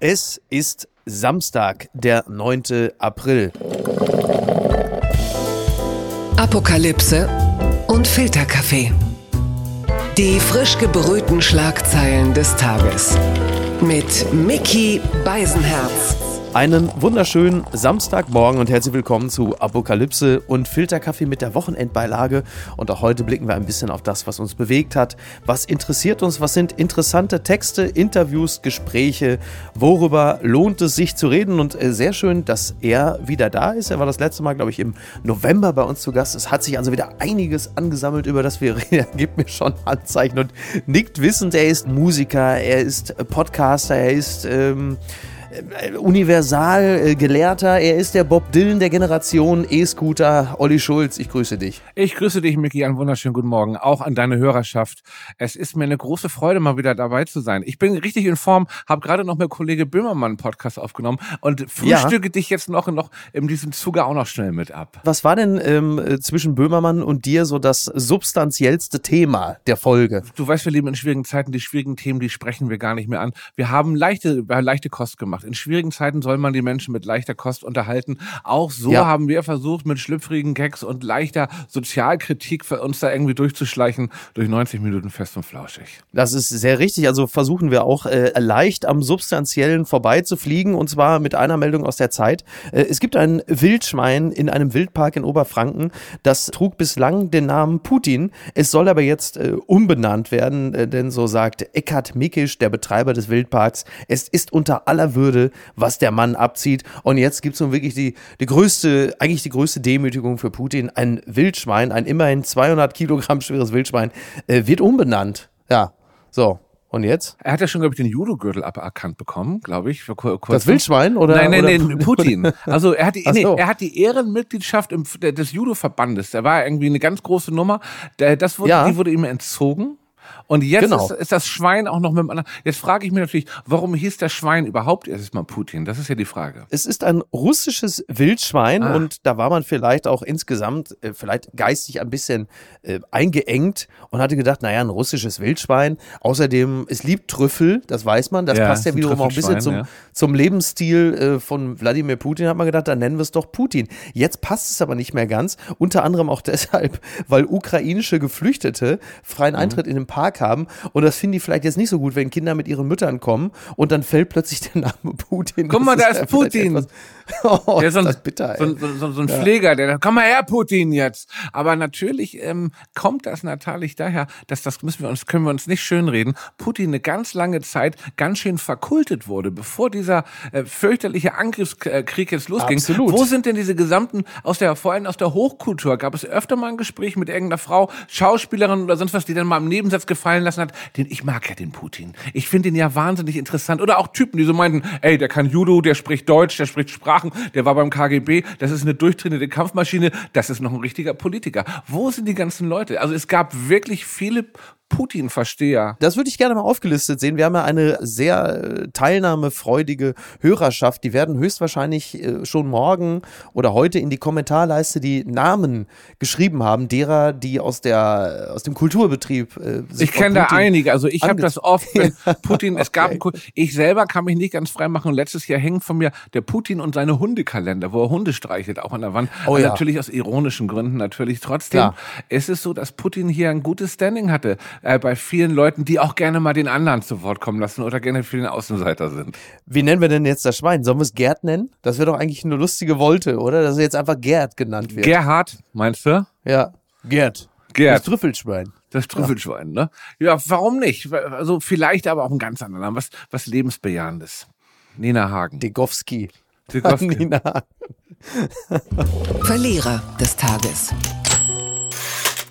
Es ist Samstag, der 9. April. Apokalypse und Filterkaffee. Die frisch gebrühten Schlagzeilen des Tages. Mit Mickey Beisenherz. Einen wunderschönen Samstagmorgen und herzlich willkommen zu Apokalypse und Filterkaffee mit der Wochenendbeilage. Und auch heute blicken wir ein bisschen auf das, was uns bewegt hat. Was interessiert uns? Was sind interessante Texte, Interviews, Gespräche? Worüber lohnt es sich zu reden? Und äh, sehr schön, dass er wieder da ist. Er war das letzte Mal, glaube ich, im November bei uns zu Gast. Es hat sich also wieder einiges angesammelt, über das wir reden. Er gibt mir schon Anzeichen und nickt wissend. Er ist Musiker, er ist Podcaster, er ist. Ähm, Universal-Gelehrter. Äh, er ist der Bob Dylan der Generation E-Scooter. Olli Schulz, ich grüße dich. Ich grüße dich, Micky. Einen wunderschönen guten Morgen. Auch an deine Hörerschaft. Es ist mir eine große Freude, mal wieder dabei zu sein. Ich bin richtig in Form, habe gerade noch mit Kollege Böhmermann einen Podcast aufgenommen und frühstücke ja. dich jetzt noch, noch in diesem Zuge auch noch schnell mit ab. Was war denn ähm, zwischen Böhmermann und dir so das substanziellste Thema der Folge? Du weißt, wir leben in schwierigen Zeiten. Die schwierigen Themen, die sprechen wir gar nicht mehr an. Wir haben leichte, leichte Kost gemacht in schwierigen Zeiten soll man die Menschen mit leichter Kost unterhalten. Auch so ja. haben wir versucht, mit schlüpfrigen Gags und leichter Sozialkritik für uns da irgendwie durchzuschleichen durch 90 Minuten fest und flauschig. Das ist sehr richtig. Also versuchen wir auch äh, leicht am Substanziellen vorbeizufliegen und zwar mit einer Meldung aus der Zeit. Äh, es gibt ein Wildschwein in einem Wildpark in Oberfranken. Das trug bislang den Namen Putin. Es soll aber jetzt äh, umbenannt werden, äh, denn so sagt Eckhard Mikisch, der Betreiber des Wildparks, es ist unter aller Würde würde, was der Mann abzieht. Und jetzt gibt es nun wirklich die, die größte, eigentlich die größte Demütigung für Putin. Ein Wildschwein, ein immerhin 200 Kilogramm schweres Wildschwein, äh, wird umbenannt. Ja, so. Und jetzt? Er hat ja schon, glaube ich, den Judo-Gürtel aberkannt bekommen, glaube ich. Kurz das Wildschwein? Oder, nein, nein, oder? nein, Putin. Also er hat die, so. nee, er hat die Ehrenmitgliedschaft im, des Judo-Verbandes. Der war irgendwie eine ganz große Nummer. Das wurde, ja. Die wurde ihm entzogen. Und jetzt genau. ist, ist, das Schwein auch noch mit dem anderen. Jetzt frage ich mich natürlich, warum hieß das Schwein überhaupt erstmal Putin? Das ist ja die Frage. Es ist ein russisches Wildschwein ah. und da war man vielleicht auch insgesamt äh, vielleicht geistig ein bisschen äh, eingeengt und hatte gedacht, naja, ein russisches Wildschwein. Außerdem, es liebt Trüffel, das weiß man. Das ja, passt ja wiederum auch ein bisschen zum, ja. zum Lebensstil äh, von Wladimir Putin, hat man gedacht, dann nennen wir es doch Putin. Jetzt passt es aber nicht mehr ganz. Unter anderem auch deshalb, weil ukrainische Geflüchtete freien mhm. Eintritt in den Park Tag haben. Und das finden die vielleicht jetzt nicht so gut, wenn Kinder mit ihren Müttern kommen und dann fällt plötzlich der Name Putin. Guck mal, da ist Putin. Etwas, oh, der ist so ein, bitter, so, so, so, ein ja. Pfleger, der komm mal her, Putin jetzt. Aber natürlich ähm, kommt das natürlich daher, dass das müssen wir uns, können wir uns nicht schönreden, Putin eine ganz lange Zeit ganz schön verkultet wurde, bevor dieser äh, fürchterliche Angriffskrieg jetzt losging. Absolut. Wo sind denn diese gesamten, aus der, vor allem aus der Hochkultur, gab es öfter mal ein Gespräch mit irgendeiner Frau, Schauspielerin oder sonst was, die dann mal im Nebensatz gefragt fallen lassen hat, den ich mag ja den Putin. Ich finde ihn ja wahnsinnig interessant. Oder auch Typen, die so meinten, ey, der kann Judo, der spricht Deutsch, der spricht Sprachen, der war beim KGB, das ist eine durchtrainierte Kampfmaschine, das ist noch ein richtiger Politiker. Wo sind die ganzen Leute? Also es gab wirklich viele Putin-Versteher. Das würde ich gerne mal aufgelistet sehen. Wir haben ja eine sehr äh, teilnahmefreudige Hörerschaft. Die werden höchstwahrscheinlich äh, schon morgen oder heute in die Kommentarleiste die Namen geschrieben haben, derer, die aus der aus dem Kulturbetrieb äh, Ich kenne da einige. Also ich habe das oft, wenn Putin, es gab, okay. ich selber kann mich nicht ganz frei machen. Letztes Jahr hängt von mir der Putin und seine Hundekalender, wo er Hunde streichelt, auch an der Wand. Oh, ja. Natürlich aus ironischen Gründen, natürlich. Trotzdem Klar. ist es so, dass Putin hier ein gutes Standing hatte äh, bei vielen Leuten, die auch gerne mal den anderen zu Wort kommen lassen oder gerne für den Außenseiter sind. Wie nennen wir denn jetzt das Schwein? Sollen wir es Gerd nennen? Das wäre doch eigentlich eine lustige Wolte, oder? Dass er jetzt einfach Gerd genannt wird. Gerhard, meinst du? Ja, Gerd. Gerd. Das Trüffelschwein. Das Trüffelschwein, ja. ne? Ja, warum nicht? Also vielleicht aber auch einen ganz anderen Namen. Was, was Lebensbejahendes. Nina Hagen. Degowski. Degowski. Nina Hagen. Verlierer des Tages.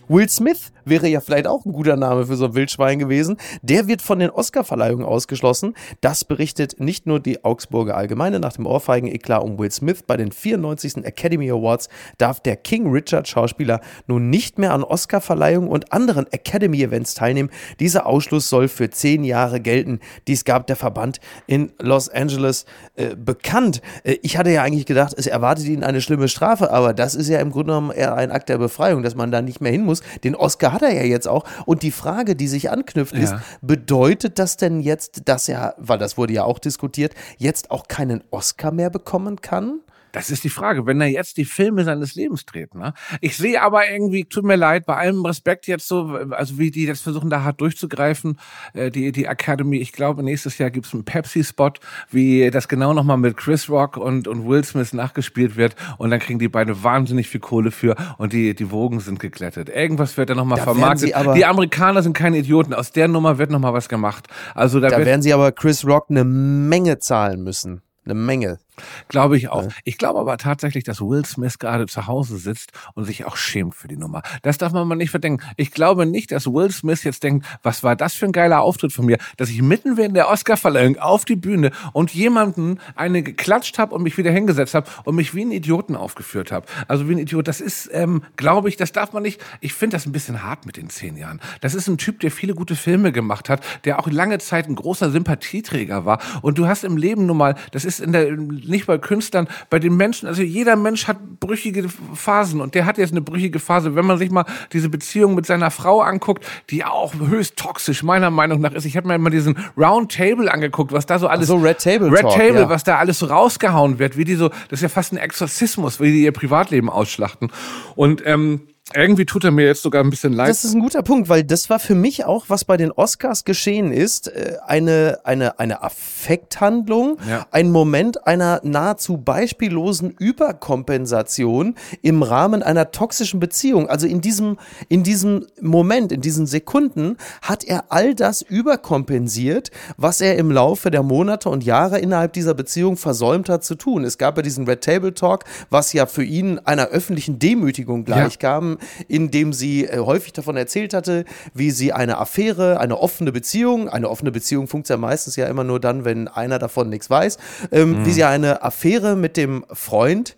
Will Smith wäre ja vielleicht auch ein guter Name für so ein Wildschwein gewesen. Der wird von den Oscarverleihungen ausgeschlossen. Das berichtet nicht nur die Augsburger Allgemeine. Nach dem Ohrfeigen-Eklat um Will Smith bei den 94. Academy Awards darf der King Richard Schauspieler nun nicht mehr an Oscarverleihungen und anderen Academy-Events teilnehmen. Dieser Ausschluss soll für zehn Jahre gelten. Dies gab der Verband in Los Angeles äh, bekannt. Äh, ich hatte ja eigentlich gedacht, es erwartet ihn eine schlimme Strafe, aber das ist ja im Grunde genommen eher ein Akt der Befreiung, dass man da nicht mehr hin muss muss. Den Oscar hat er ja jetzt auch. Und die Frage, die sich anknüpft, ja. ist, bedeutet das denn jetzt, dass er, weil das wurde ja auch diskutiert, jetzt auch keinen Oscar mehr bekommen kann? Das ist die Frage, wenn er jetzt die Filme seines Lebens dreht. Ne? Ich sehe aber irgendwie, tut mir leid, bei allem Respekt jetzt so, also wie die jetzt versuchen, da hart durchzugreifen, äh, die, die Academy, ich glaube, nächstes Jahr gibt's einen Pepsi-Spot, wie das genau nochmal mit Chris Rock und, und Will Smith nachgespielt wird und dann kriegen die beide wahnsinnig viel Kohle für und die, die Wogen sind geglättet. Irgendwas wird da nochmal vermarktet. Die Amerikaner sind keine Idioten, aus der Nummer wird nochmal was gemacht. Also da, da werden sie aber Chris Rock eine Menge zahlen müssen. Eine Menge. Glaube ich auch. Ich glaube aber tatsächlich, dass Will Smith gerade zu Hause sitzt und sich auch schämt für die Nummer. Das darf man mal nicht verdenken. Ich glaube nicht, dass Will Smith jetzt denkt, was war das für ein geiler Auftritt von mir, dass ich mitten während der Oscarverleihung auf die Bühne und jemanden eine geklatscht habe und mich wieder hingesetzt habe und mich wie ein Idioten aufgeführt habe. Also wie ein Idiot. Das ist, ähm, glaube ich, das darf man nicht. Ich finde das ein bisschen hart mit den zehn Jahren. Das ist ein Typ, der viele gute Filme gemacht hat, der auch lange Zeit ein großer Sympathieträger war. Und du hast im Leben nun mal, das ist in der nicht bei Künstlern, bei den Menschen, also jeder Mensch hat brüchige Phasen und der hat jetzt eine brüchige Phase. Wenn man sich mal diese Beziehung mit seiner Frau anguckt, die auch höchst toxisch meiner Meinung nach ist. Ich habe mir mal diesen Round Table angeguckt, was da so alles so Red Table Red Talk, Table, ja. was da alles so rausgehauen wird, wie die so, das ist ja fast ein Exorzismus, wie die ihr Privatleben ausschlachten. Und ähm, irgendwie tut er mir jetzt sogar ein bisschen leid. Das ist ein guter Punkt, weil das war für mich auch, was bei den Oscars geschehen ist, äh, eine, eine, eine Affekthandlung, ja. ein Moment einer nahezu beispiellosen Überkompensation im Rahmen einer toxischen Beziehung. Also in diesem, in diesem Moment, in diesen Sekunden hat er all das überkompensiert, was er im Laufe der Monate und Jahre innerhalb dieser Beziehung versäumt hat zu tun. Es gab ja diesen Red Table Talk, was ja für ihn einer öffentlichen Demütigung gleichkam. Ja in dem sie äh, häufig davon erzählt hatte, wie sie eine Affäre, eine offene Beziehung, eine offene Beziehung funktioniert ja meistens ja immer nur dann, wenn einer davon nichts weiß, ähm, mhm. wie sie eine Affäre mit dem Freund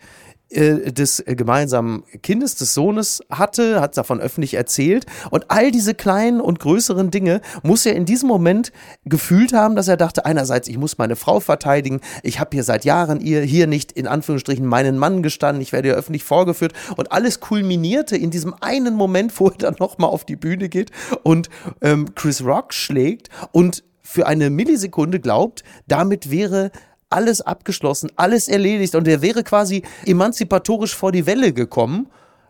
äh, des gemeinsamen Kindes, des Sohnes hatte, hat davon öffentlich erzählt. Und all diese kleinen und größeren Dinge muss er in diesem Moment gefühlt haben, dass er dachte, einerseits, ich muss meine Frau verteidigen, ich habe hier seit Jahren ihr hier nicht in Anführungsstrichen meinen Mann gestanden, ich werde hier öffentlich vorgeführt. Und alles kulminierte in diesem einen Moment, wo er dann nochmal auf die Bühne geht und ähm, Chris Rock schlägt und für eine Millisekunde glaubt, damit wäre alles abgeschlossen, alles erledigt und er wäre quasi emanzipatorisch vor die Welle gekommen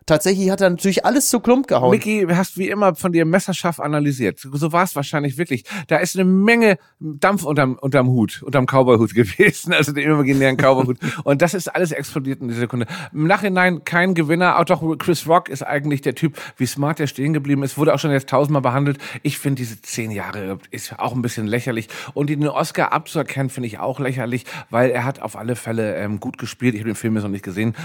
tatsächlich hat er natürlich alles zu Klump gehauen. Micky, hast wie immer von dir messerscharf analysiert. So war es wahrscheinlich wirklich. Da ist eine Menge Dampf unterm, unterm Hut, unterm Cowboyhut gewesen, also dem imaginären Cowboyhut. Und das ist alles explodiert in dieser Sekunde. Im Nachhinein kein Gewinner. Auch doch Chris Rock ist eigentlich der Typ, wie smart der stehen geblieben ist. Wurde auch schon jetzt tausendmal behandelt. Ich finde diese zehn Jahre ist auch ein bisschen lächerlich. Und den Oscar abzuerkennen, finde ich auch lächerlich, weil er hat auf alle Fälle ähm, gut gespielt. Ich habe den Film jetzt noch nicht gesehen,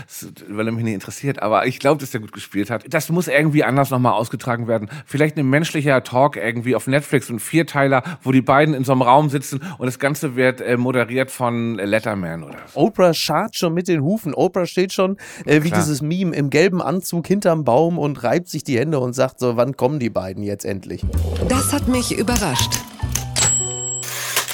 weil er mich nicht interessiert. Aber ich glaube, das der gut gespielt hat. Das muss irgendwie anders nochmal ausgetragen werden. Vielleicht ein menschlicher Talk irgendwie auf Netflix, ein Vierteiler, wo die beiden in so einem Raum sitzen und das Ganze wird äh, moderiert von Letterman oder so. Oprah schart schon mit den Hufen. Oprah steht schon äh, wie Klar. dieses Meme im gelben Anzug hinterm Baum und reibt sich die Hände und sagt so, wann kommen die beiden jetzt endlich? Das hat mich überrascht.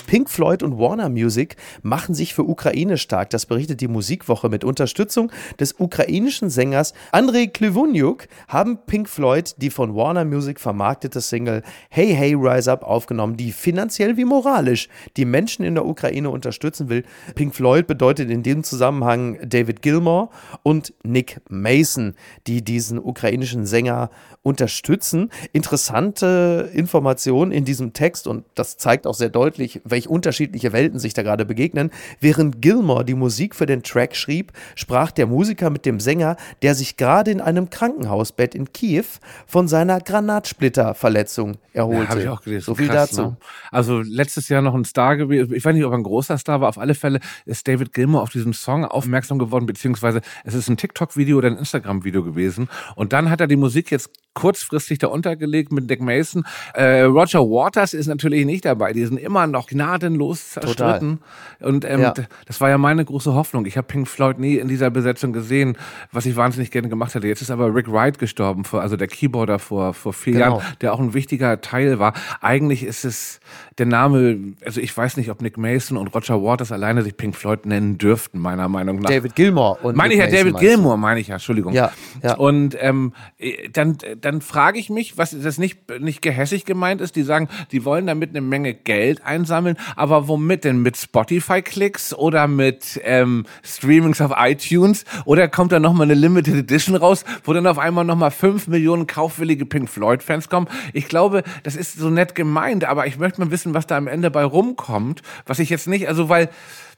Pink Floyd und Warner Music machen sich für Ukraine stark. Das berichtet die Musikwoche mit Unterstützung des ukrainischen Sängers Andrei Klivuniuk haben Pink Floyd die von Warner Music vermarktete Single Hey Hey Rise Up aufgenommen, die finanziell wie moralisch die Menschen in der Ukraine unterstützen will. Pink Floyd bedeutet in dem Zusammenhang David Gilmore und Nick Mason, die diesen ukrainischen Sänger unterstützen. Interessante Information in diesem Text und das zeigt auch sehr deutlich, welche welch unterschiedliche Welten sich da gerade begegnen. Während Gilmore die Musik für den Track schrieb, sprach der Musiker mit dem Sänger, der sich gerade in einem Krankenhausbett in Kiew von seiner Granatsplitterverletzung erholte. Ja, ich auch gelesen. So viel Krass, dazu. Ne? Also letztes Jahr noch ein Star gewesen. Ich weiß nicht, ob er ein großer Star war. Auf alle Fälle ist David Gilmore auf diesen Song aufmerksam geworden, beziehungsweise es ist ein TikTok-Video oder ein Instagram-Video gewesen. Und dann hat er die Musik jetzt kurzfristig da untergelegt mit Dick Mason. Äh, Roger Waters ist natürlich nicht dabei. Die sind immer noch gnadenlos zerstritten. Total. Und ähm, ja. das war ja meine große Hoffnung. Ich habe Pink Floyd nie in dieser Besetzung gesehen, was ich wahnsinnig gerne gemacht hätte. Jetzt ist aber Rick Wright gestorben, vor, also der Keyboarder vor, vor vier genau. Jahren, der auch ein wichtiger Teil war. Eigentlich ist es der Name, also ich weiß nicht, ob Nick Mason und Roger Waters alleine sich Pink Floyd nennen dürften, meiner Meinung nach. David Gilmore und Meine ich ja, David Gilmore, meine ich ja, Entschuldigung. Ja, ja. Und ähm, dann, dann frage ich mich, was das nicht, nicht gehässig gemeint ist, die sagen, die wollen damit eine Menge Geld einsammeln, aber womit denn? Mit Spotify-Klicks oder mit ähm, Streamings auf iTunes? Oder kommt da nochmal eine Limited Edition raus, wo dann auf einmal nochmal fünf Millionen kaufwillige Pink Floyd-Fans kommen? Ich glaube, das ist so nett gemeint, aber ich möchte mal wissen, was da am Ende bei rumkommt, was ich jetzt nicht, also weil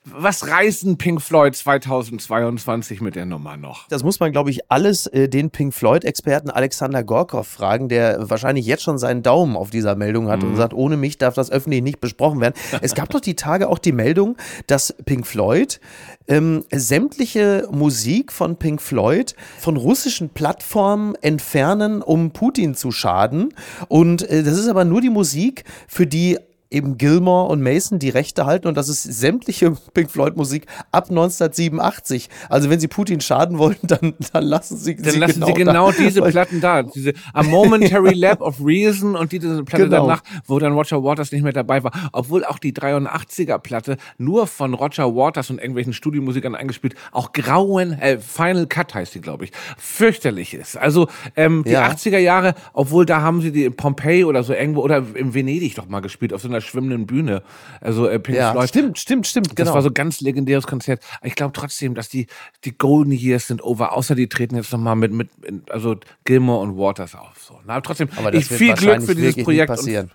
was reißen Pink Floyd 2022 mit der Nummer noch? Das muss man, glaube ich, alles äh, den Pink Floyd-Experten Alexander Gorkov fragen, der wahrscheinlich jetzt schon seinen Daumen auf dieser Meldung hat mhm. und sagt, ohne mich darf das öffentlich nicht besprochen werden. es gab doch die Tage auch die Meldung, dass Pink Floyd ähm, sämtliche Musik von Pink Floyd von russischen Plattformen entfernen, um Putin zu schaden. Und äh, das ist aber nur die Musik, für die eben Gilmore und Mason die Rechte halten und das ist sämtliche Pink Floyd Musik ab 1987. Also wenn sie Putin schaden wollen, dann, dann lassen sie Dann sie lassen genau sie genau da. diese Platten da, diese A Momentary Lap of Reason und diese Platte genau. danach, wo dann Roger Waters nicht mehr dabei war, obwohl auch die 83er Platte nur von Roger Waters und irgendwelchen Studiomusikern eingespielt, auch grauen äh, Final Cut heißt die, glaube ich, fürchterlich ist. Also ähm, die ja. 80er Jahre, obwohl da haben sie die in Pompeii oder so irgendwo oder in Venedig doch mal gespielt auf so einer einer schwimmenden Bühne. Also äh, Pink ja, Floyd. Stimmt, stimmt, stimmt. Das genau. war so ein ganz legendäres Konzert. Ich glaube trotzdem, dass die die Golden Years sind over. Außer die treten jetzt nochmal mit mit also Gilmore und Waters auf. So. Na, trotzdem. Aber das ich viel Glück für dieses Projekt. Passieren.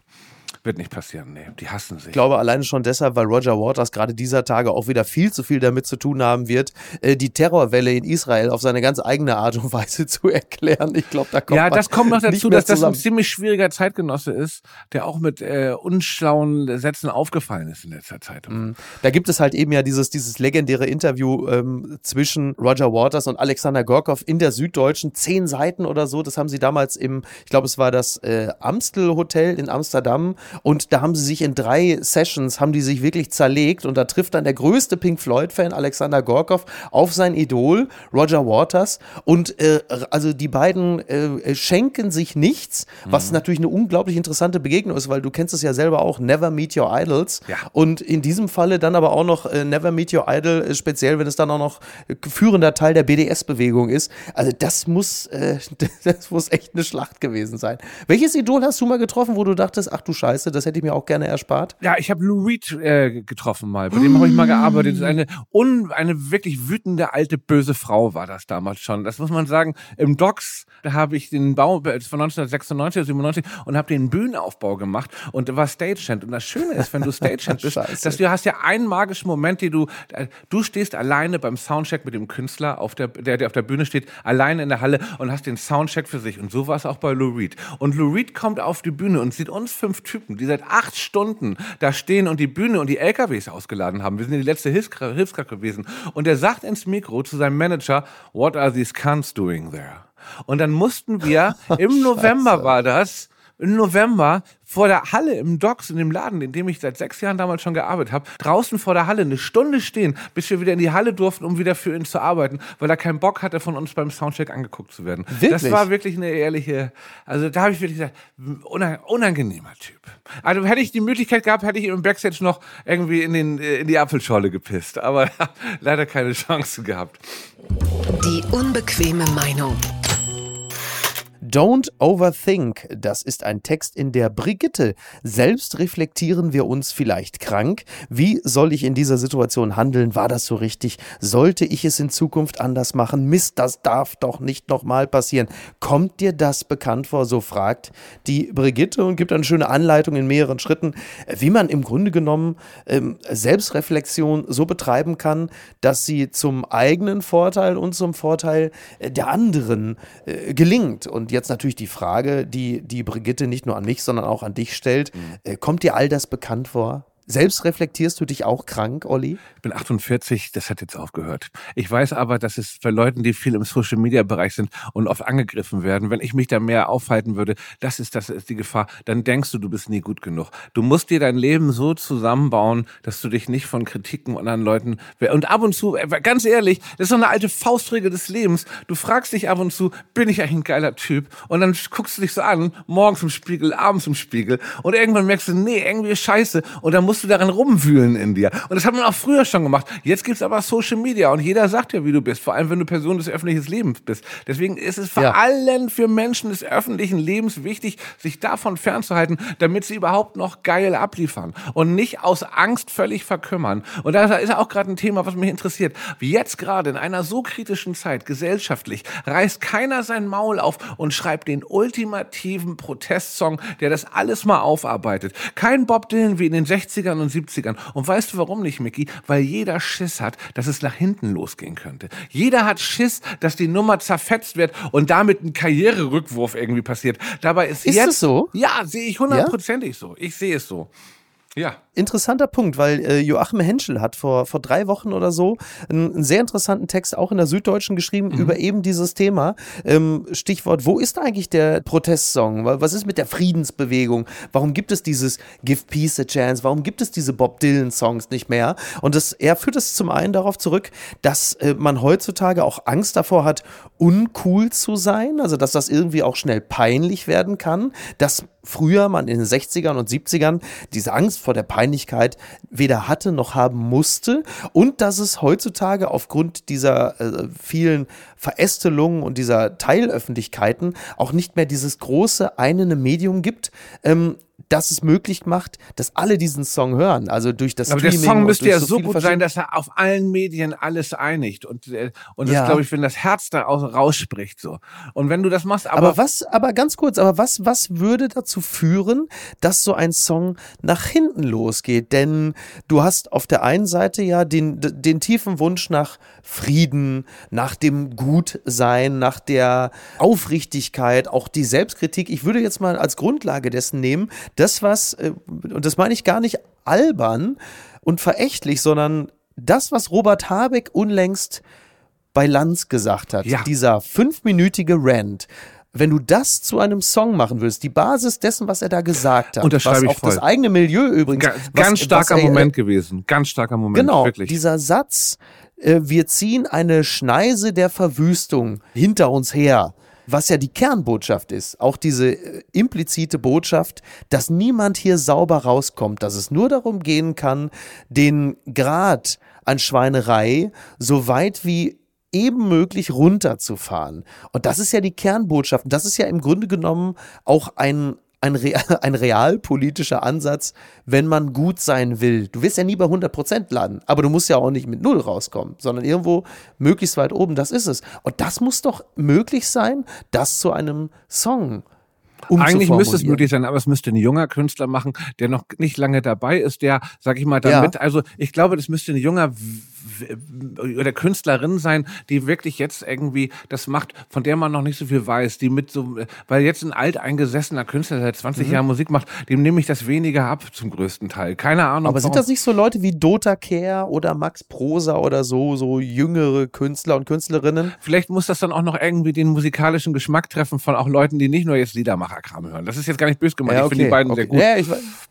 Wird nicht passieren, nee. Die hassen sich. Ich glaube alleine schon deshalb, weil Roger Waters gerade dieser Tage auch wieder viel zu viel damit zu tun haben wird, äh, die Terrorwelle in Israel auf seine ganz eigene Art und Weise zu erklären. Ich glaube, da kommt Ja, das kommt noch dazu, dass das ein ziemlich schwieriger Zeitgenosse ist, der auch mit äh, unschlauen Sätzen aufgefallen ist in letzter Zeit. Mhm. Da gibt es halt eben ja dieses, dieses legendäre Interview ähm, zwischen Roger Waters und Alexander Gorkov in der Süddeutschen. Zehn Seiten oder so. Das haben sie damals im, ich glaube, es war das äh, Amstel Hotel in Amsterdam und da haben sie sich in drei Sessions, haben die sich wirklich zerlegt. Und da trifft dann der größte Pink Floyd-Fan, Alexander Gorkov, auf sein Idol, Roger Waters. Und äh, also die beiden äh, schenken sich nichts, was mhm. natürlich eine unglaublich interessante Begegnung ist, weil du kennst es ja selber auch, Never Meet Your Idols. Ja. Und in diesem Falle dann aber auch noch äh, Never Meet Your Idol, äh, speziell wenn es dann auch noch führender Teil der BDS-Bewegung ist. Also das muss, äh, das muss echt eine Schlacht gewesen sein. Welches Idol hast du mal getroffen, wo du dachtest, ach du Scheiße, Scheiße, das hätte ich mir auch gerne erspart. Ja, ich habe Lou Reed äh, getroffen mal. Bei dem habe ich mal gearbeitet. Eine, un, eine wirklich wütende alte böse Frau war das damals schon. Das muss man sagen. Im Docks, da habe ich den Bau von 1996 oder 97 und habe den Bühnenaufbau gemacht und war Stagehand. Und das Schöne ist, wenn du Stagehand bist, dass du hast ja einen magischen Moment, die du, äh, du stehst alleine beim Soundcheck mit dem Künstler, auf der, der, der auf der Bühne steht, alleine in der Halle und hast den Soundcheck für sich. Und so war es auch bei Lou Reed. Und Lou Reed kommt auf die Bühne und sieht uns fünf Typen die seit acht Stunden da stehen und die Bühne und die LKWs ausgeladen haben. Wir sind die letzte Hilfskraft gewesen. Und er sagt ins Mikro zu seinem Manager, what are these cunts doing there? Und dann mussten wir, im November war das, im November vor der Halle im Docks, in dem Laden, in dem ich seit sechs Jahren damals schon gearbeitet habe, draußen vor der Halle eine Stunde stehen, bis wir wieder in die Halle durften, um wieder für ihn zu arbeiten, weil er keinen Bock hatte, von uns beim Soundcheck angeguckt zu werden. Wirklich? Das war wirklich eine ehrliche, also da habe ich wirklich gesagt, unangenehmer Typ. Also hätte ich die Möglichkeit gehabt, hätte ich im Backstage noch irgendwie in, den, in die Apfelschorle gepisst, aber leider keine Chance gehabt. Die unbequeme Meinung. Don't overthink, das ist ein Text in der Brigitte. Selbst reflektieren wir uns vielleicht krank. Wie soll ich in dieser Situation handeln? War das so richtig? Sollte ich es in Zukunft anders machen? Mist, das darf doch nicht nochmal passieren. Kommt dir das bekannt vor? So fragt die Brigitte und gibt eine schöne Anleitung in mehreren Schritten, wie man im Grunde genommen ähm, Selbstreflexion so betreiben kann, dass sie zum eigenen Vorteil und zum Vorteil der anderen äh, gelingt. Und jetzt natürlich die Frage, die die Brigitte nicht nur an mich, sondern auch an dich stellt. Mhm. Äh, kommt dir all das bekannt vor? Selbst reflektierst du dich auch krank, Olli? Ich bin 48, das hat jetzt aufgehört. Ich weiß aber, dass es für Leute, die viel im Social Media Bereich sind und oft angegriffen werden, wenn ich mich da mehr aufhalten würde, das ist das ist die Gefahr, dann denkst du, du bist nie gut genug. Du musst dir dein Leben so zusammenbauen, dass du dich nicht von Kritiken und anderen Leuten und ab und zu, äh, ganz ehrlich, das ist so eine alte Faustregel des Lebens. Du fragst dich ab und zu, bin ich eigentlich ein geiler Typ? Und dann guckst du dich so an, morgens im Spiegel, abends im Spiegel und irgendwann merkst du, nee, irgendwie ist scheiße und dann musst du daran rumwühlen in dir. Und das hat man auch früher schon gemacht. Jetzt gibt's aber Social Media und jeder sagt ja, wie du bist, vor allem wenn du Person des öffentlichen Lebens bist. Deswegen ist es vor ja. allem für Menschen des öffentlichen Lebens wichtig, sich davon fernzuhalten, damit sie überhaupt noch geil abliefern und nicht aus Angst völlig verkümmern. Und da ist auch gerade ein Thema, was mich interessiert. Jetzt gerade in einer so kritischen Zeit gesellschaftlich reißt keiner sein Maul auf und schreibt den ultimativen Protestsong, der das alles mal aufarbeitet. Kein Bob Dylan wie in den 60ern und 70ern. Und weißt du warum nicht, Mickey? Weil jeder Schiss hat, dass es nach hinten losgehen könnte. Jeder hat Schiss, dass die Nummer zerfetzt wird und damit ein Karriererückwurf irgendwie passiert. Dabei ist, ist jetzt. Es so? Ja, sehe ich hundertprozentig ja? so. Ich sehe es so. Ja. Interessanter Punkt, weil äh, Joachim Henschel hat vor, vor drei Wochen oder so einen, einen sehr interessanten Text auch in der Süddeutschen geschrieben mhm. über eben dieses Thema. Ähm, Stichwort, wo ist eigentlich der Protestsong? Was ist mit der Friedensbewegung? Warum gibt es dieses Give Peace a Chance? Warum gibt es diese Bob Dylan-Songs nicht mehr? Und das, er führt es zum einen darauf zurück, dass äh, man heutzutage auch Angst davor hat, uncool zu sein, also dass das irgendwie auch schnell peinlich werden kann, dass früher man in den 60ern und 70ern diese Angst vor der Peinlichkeit weder hatte noch haben musste. Und dass es heutzutage aufgrund dieser äh, vielen Verästelungen und dieser Teilöffentlichkeiten auch nicht mehr dieses große eine Medium gibt, ähm, das es möglich macht, dass alle diesen Song hören. Also durch das Aber Streaming der Song müsste ja so, so gut sein, dass er auf allen Medien alles einigt und äh, und das ja. glaube ich, wenn das Herz da rausspricht so. Und wenn du das machst, aber, aber was, aber ganz kurz, aber was was würde dazu führen, dass so ein Song nach hinten losgeht? Denn du hast auf der einen Seite ja den den tiefen Wunsch nach Frieden, nach dem Gutsein, nach der Aufrichtigkeit, auch die Selbstkritik. Ich würde jetzt mal als Grundlage dessen nehmen, das, was, äh, und das meine ich gar nicht albern und verächtlich, sondern das, was Robert Habeck unlängst bei Lanz gesagt hat, ja. dieser fünfminütige Rant, wenn du das zu einem Song machen würdest, die Basis dessen, was er da gesagt hat, was auch voll. das eigene Milieu übrigens. Ga ganz was, starker was er, Moment gewesen, ganz starker Moment, genau, wirklich. Dieser Satz, äh, wir ziehen eine Schneise der Verwüstung hinter uns her was ja die Kernbotschaft ist, auch diese äh, implizite Botschaft, dass niemand hier sauber rauskommt, dass es nur darum gehen kann, den Grad an Schweinerei so weit wie eben möglich runterzufahren. Und das ist ja die Kernbotschaft. Das ist ja im Grunde genommen auch ein, ein, Real, ein realpolitischer Ansatz, wenn man gut sein will. Du wirst ja nie bei 100 Prozent landen, aber du musst ja auch nicht mit Null rauskommen, sondern irgendwo möglichst weit oben, das ist es. Und das muss doch möglich sein, das zu einem Song um Eigentlich müsste es möglich sein, aber es müsste ein junger Künstler machen, der noch nicht lange dabei ist, der, sag ich mal, damit, ja. also ich glaube, das müsste ein junger oder Künstlerin sein, die wirklich jetzt irgendwie das macht, von der man noch nicht so viel weiß, die mit so, weil jetzt ein alteingesessener Künstler, der seit 20 mhm. Jahren Musik macht, dem nehme ich das weniger ab zum größten Teil. Keine Ahnung. Aber sind das nicht so Leute wie Dota Care oder Max Prosa oder so, so jüngere Künstler und Künstlerinnen? Vielleicht muss das dann auch noch irgendwie den musikalischen Geschmack treffen von auch Leuten, die nicht nur jetzt Liedermacherkram hören. Das ist jetzt gar nicht böse gemeint. Ja, okay. Ich finde die beiden okay. sehr gut. Ja, ich,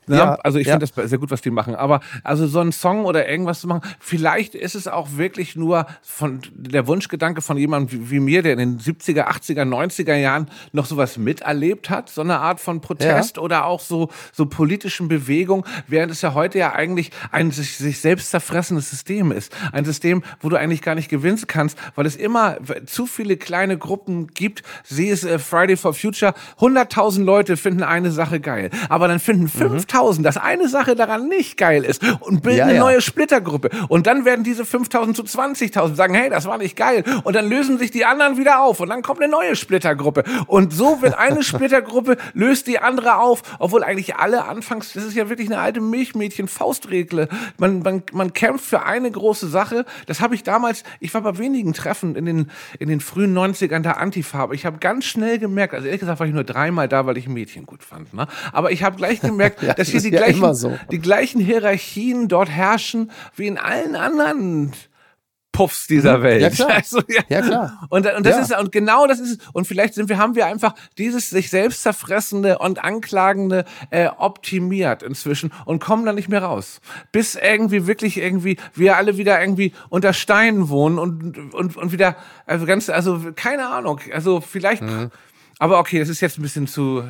ja, also ich finde das sehr gut, was die machen. Aber also so ein Song oder irgendwas zu machen, vielleicht ist es auch wirklich nur von der Wunschgedanke von jemandem wie, wie mir, der in den 70er, 80er, 90er Jahren noch sowas miterlebt hat, so eine Art von Protest ja. oder auch so, so politischen Bewegung, während es ja heute ja eigentlich ein sich, sich selbst zerfressendes System ist. Ein System, wo du eigentlich gar nicht gewinnen kannst, weil es immer zu viele kleine Gruppen gibt. Sieh es äh, Friday for Future, 100.000 Leute finden eine Sache geil, aber dann finden 5.000, mhm. dass eine Sache daran nicht geil ist und bilden ja, eine neue Splittergruppe. Und dann werden diese diese 5000 zu 20.000, sagen, hey, das war nicht geil. Und dann lösen sich die anderen wieder auf und dann kommt eine neue Splittergruppe. Und so wird eine Splittergruppe, löst die andere auf, obwohl eigentlich alle anfangs, das ist ja wirklich eine alte Milchmädchen-Faustregel. Man, man, man kämpft für eine große Sache. Das habe ich damals, ich war bei wenigen Treffen in den, in den frühen 90ern der Antifa, aber ich habe ganz schnell gemerkt, also ehrlich gesagt war ich nur dreimal da, weil ich Mädchen gut fand, ne? aber ich habe gleich gemerkt, ja, dass hier die, ja gleichen, so. die gleichen Hierarchien dort herrschen wie in allen anderen Puffs dieser mhm. Welt. Ja klar. Also, ja. ja. klar. Und, und das ja. ist und genau das ist und vielleicht sind wir haben wir einfach dieses sich selbst zerfressende und anklagende äh, optimiert inzwischen und kommen da nicht mehr raus, bis irgendwie wirklich irgendwie wir alle wieder irgendwie unter Steinen wohnen und und und wieder also ganz also keine Ahnung also vielleicht mhm. aber okay das ist jetzt ein bisschen zu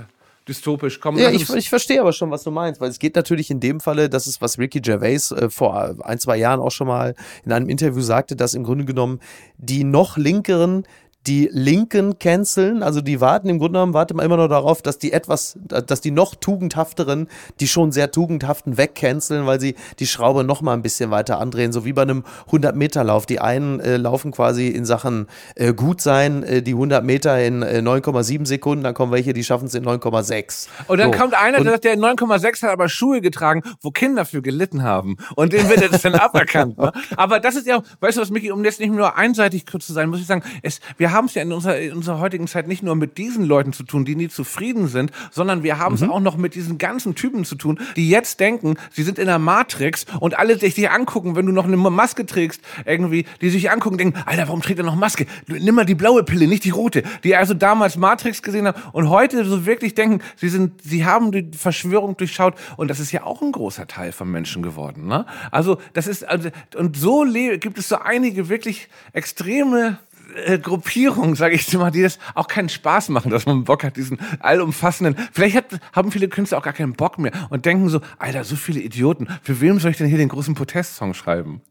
dystopisch kommen. Ja, ich, ich verstehe aber schon, was du meinst, weil es geht natürlich in dem Falle, das ist, was Ricky Gervais äh, vor ein, zwei Jahren auch schon mal in einem Interview sagte, dass im Grunde genommen die noch linkeren die Linken canceln, also die warten im Grunde genommen, warten immer noch darauf, dass die etwas, dass die noch tugendhafteren, die schon sehr tugendhaften wegcanceln, weil sie die Schraube noch mal ein bisschen weiter andrehen, so wie bei einem 100-Meter-Lauf. Die einen äh, laufen quasi in Sachen äh, gut sein, äh, die 100 Meter in äh, 9,7 Sekunden, dann kommen welche, die schaffen es in 9,6. Und dann so. kommt einer, der sagt, der 9,6 hat aber Schuhe getragen, wo Kinder für gelitten haben. Und dem wird das dann aberkannt. Ne? Aber das ist ja, weißt du was, Micky, um jetzt nicht nur einseitig kurz zu sein, muss ich sagen, es, wir haben es ja in unserer, in unserer heutigen Zeit nicht nur mit diesen Leuten zu tun, die nie zufrieden sind, sondern wir haben es mhm. auch noch mit diesen ganzen Typen zu tun, die jetzt denken, sie sind in der Matrix und alle sich dich angucken, wenn du noch eine Maske trägst, irgendwie, die sich angucken, denken, Alter, warum trägt er noch Maske? Nimm mal die blaue Pille, nicht die rote. Die also damals Matrix gesehen haben und heute so wirklich denken, sie sind, sie haben die Verschwörung durchschaut und das ist ja auch ein großer Teil von Menschen geworden, ne? Also, das ist, also, und so gibt es so einige wirklich extreme äh, Gruppierung, sage ich mal, die das auch keinen Spaß machen, dass man Bock hat, diesen allumfassenden. Vielleicht hat, haben viele Künstler auch gar keinen Bock mehr und denken so, Alter, so viele Idioten. Für wem soll ich denn hier den großen Protestsong schreiben?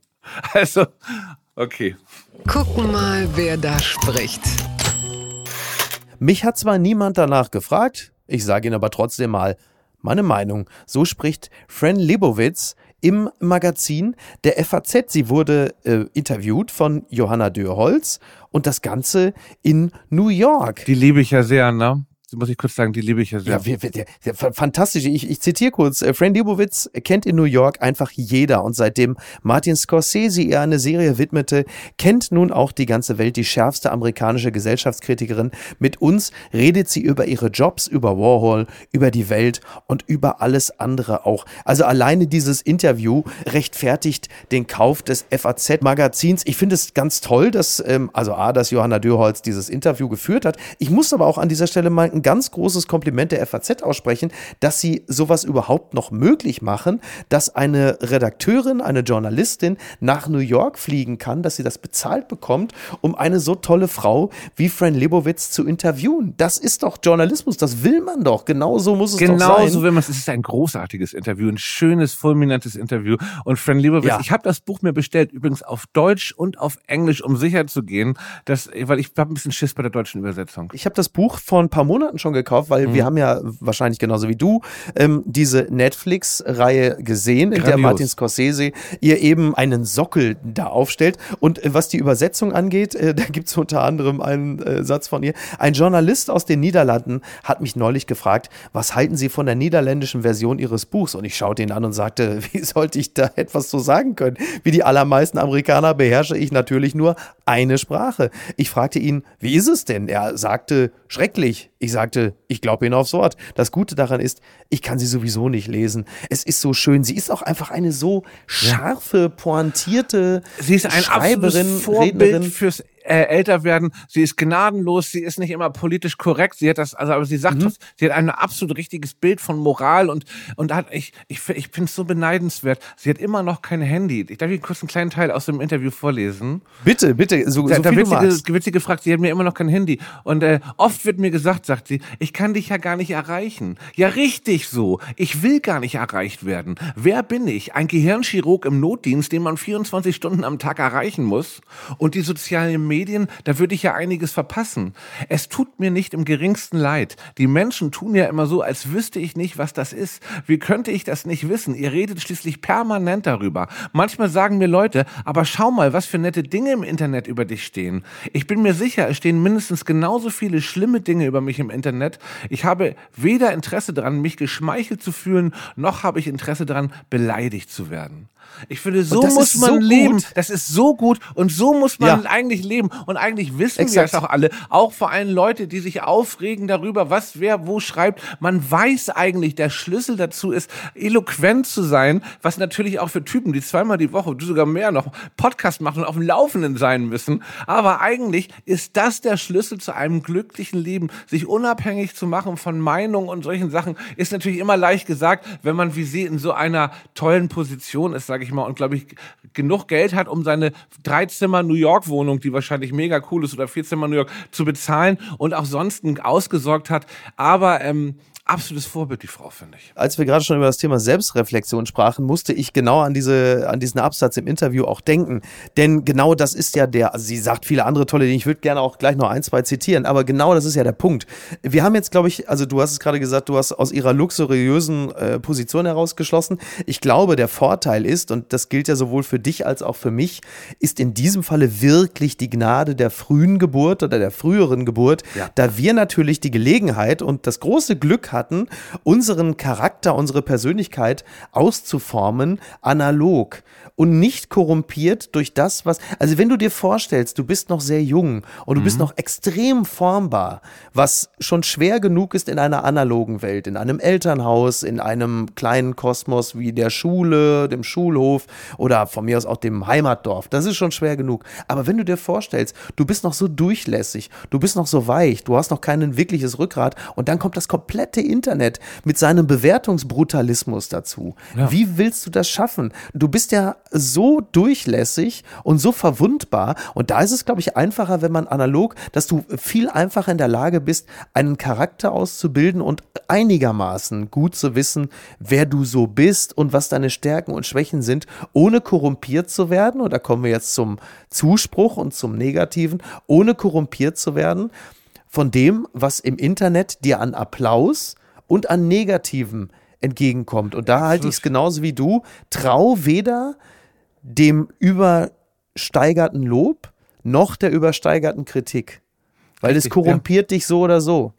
Also, okay. Gucken mal, wer da spricht. Mich hat zwar niemand danach gefragt, ich sage Ihnen aber trotzdem mal meine Meinung. So spricht Fran Lebowitz im Magazin der FAZ. Sie wurde äh, interviewt von Johanna Dürholz und das Ganze in New York. Die liebe ich ja sehr, ne? Muss ich kurz sagen, die liebe ich ja sehr. Ja, wir, wir, wir, fantastisch. Ich, ich zitiere kurz. Äh, Fran Lebowitz kennt in New York einfach jeder und seitdem Martin Scorsese ihr eine Serie widmete, kennt nun auch die ganze Welt die schärfste amerikanische Gesellschaftskritikerin. Mit uns redet sie über ihre Jobs, über Warhol, über die Welt und über alles andere auch. Also alleine dieses Interview rechtfertigt den Kauf des FAZ-Magazins. Ich finde es ganz toll, dass, ähm, also A, dass Johanna Dürholz dieses Interview geführt hat. Ich muss aber auch an dieser Stelle mal ein ganz großes Kompliment der FAZ aussprechen, dass sie sowas überhaupt noch möglich machen, dass eine Redakteurin, eine Journalistin nach New York fliegen kann, dass sie das bezahlt bekommt, um eine so tolle Frau wie Fran Lebowitz zu interviewen. Das ist doch Journalismus, das will man doch. Genau so muss es genau doch sein. Genau so will man es. Es ist ein großartiges Interview, ein schönes, fulminantes Interview. Und Fran Lebowitz, ja. ich habe das Buch mir bestellt, übrigens auf Deutsch und auf Englisch, um sicher zu gehen, dass, weil ich habe ein bisschen Schiss bei der deutschen Übersetzung. Ich habe das Buch vor ein paar Monaten Monaten schon gekauft, weil mhm. wir haben ja wahrscheinlich genauso wie du ähm, diese Netflix-Reihe gesehen, Grandios. in der Martin Scorsese ihr eben einen Sockel da aufstellt. Und äh, was die Übersetzung angeht, äh, da gibt es unter anderem einen äh, Satz von ihr. Ein Journalist aus den Niederlanden hat mich neulich gefragt, was halten Sie von der niederländischen Version Ihres Buchs? Und ich schaute ihn an und sagte, wie sollte ich da etwas so sagen können? Wie die allermeisten Amerikaner beherrsche ich natürlich nur eine Sprache. Ich fragte ihn, wie ist es denn? Er sagte, schrecklich. Ich sagte, ich glaube Ihnen aufs Wort. Das Gute daran ist, ich kann sie sowieso nicht lesen. Es ist so schön. Sie ist auch einfach eine so scharfe, pointierte Sie ist ein Schreiberin, Vorbild Rednerin. fürs äh, älter werden. Sie ist gnadenlos, sie ist nicht immer politisch korrekt. Sie hat das, also aber sie sagt, mhm. sie hat ein absolut richtiges Bild von Moral und und hat ich ich ich finde es so beneidenswert. Sie hat immer noch kein Handy. Ich darf Ihnen kurz einen kleinen Teil aus dem Interview vorlesen. Bitte, bitte, so, da, so da viel wird, sie, wird sie gefragt, sie hat mir immer noch kein Handy und äh, oft wird mir gesagt, sagt sie, ich kann dich ja gar nicht erreichen. Ja, richtig so. Ich will gar nicht erreicht werden. Wer bin ich? Ein Gehirnchirurg im Notdienst, den man 24 Stunden am Tag erreichen muss und die sozialen Medien, da würde ich ja einiges verpassen. Es tut mir nicht im geringsten leid. Die Menschen tun ja immer so, als wüsste ich nicht, was das ist. Wie könnte ich das nicht wissen? Ihr redet schließlich permanent darüber. Manchmal sagen mir Leute, aber schau mal, was für nette Dinge im Internet über dich stehen. Ich bin mir sicher, es stehen mindestens genauso viele schlimme Dinge über mich im Internet. Ich habe weder Interesse daran, mich geschmeichelt zu fühlen, noch habe ich Interesse daran, beleidigt zu werden. Ich finde, so muss man so leben. Gut. Das ist so gut und so muss man ja. eigentlich leben. Und eigentlich wissen Exakt. wir es auch alle. Auch vor allem Leute, die sich aufregen darüber, was wer wo schreibt. Man weiß eigentlich, der Schlüssel dazu ist, eloquent zu sein, was natürlich auch für Typen, die zweimal die Woche, du sogar mehr noch, Podcast machen und auf dem Laufenden sein müssen. Aber eigentlich ist das der Schlüssel zu einem glücklichen Leben. Sich unabhängig zu machen von Meinungen und solchen Sachen ist natürlich immer leicht gesagt, wenn man wie sie in so einer tollen Position ist, sage ich mal, und glaube ich genug Geld hat, um seine Dreizimmer New York Wohnung, die wahrscheinlich mega cool ist, oder Vierzimmer New York zu bezahlen und auch sonst ausgesorgt hat. Aber ähm, absolutes Vorbild, die Frau, finde ich. Als wir gerade schon über das Thema Selbstreflexion sprachen, musste ich genau an, diese, an diesen Absatz im Interview auch denken. Denn genau das ist ja der, also sie sagt viele andere tolle Dinge, ich würde gerne auch gleich noch ein, zwei zitieren, aber genau das ist ja der Punkt. Wir haben jetzt, glaube ich, also du hast es gerade gesagt, du hast aus ihrer luxuriösen äh, Position herausgeschlossen. Ich glaube, der Vorteil ist, und das gilt ja sowohl für dich als auch für mich, ist in diesem Falle wirklich die Gnade der frühen Geburt oder der früheren Geburt, ja. da wir natürlich die Gelegenheit und das große Glück hatten, unseren Charakter, unsere Persönlichkeit auszuformen, analog und nicht korrumpiert durch das, was, also wenn du dir vorstellst, du bist noch sehr jung und du mhm. bist noch extrem formbar, was schon schwer genug ist in einer analogen Welt, in einem Elternhaus, in einem kleinen Kosmos wie der Schule, dem Schulhof oder von mir aus auch dem Heimatdorf, das ist schon schwer genug. Aber wenn du dir vorstellst, du bist noch so durchlässig, du bist noch so weich, du hast noch kein wirkliches Rückgrat und dann kommt das komplette Internet mit seinem Bewertungsbrutalismus dazu. Ja. Wie willst du das schaffen? Du bist ja so durchlässig und so verwundbar. Und da ist es, glaube ich, einfacher, wenn man analog, dass du viel einfacher in der Lage bist, einen Charakter auszubilden und einigermaßen gut zu wissen, wer du so bist und was deine Stärken und Schwächen sind, ohne korrumpiert zu werden. Und da kommen wir jetzt zum Zuspruch und zum Negativen, ohne korrumpiert zu werden von dem, was im Internet dir an Applaus und an Negativen entgegenkommt. Und da halte ich es genauso wie du. Trau weder dem übersteigerten Lob noch der übersteigerten Kritik. Weil Richtig, es korrumpiert ja. dich so oder so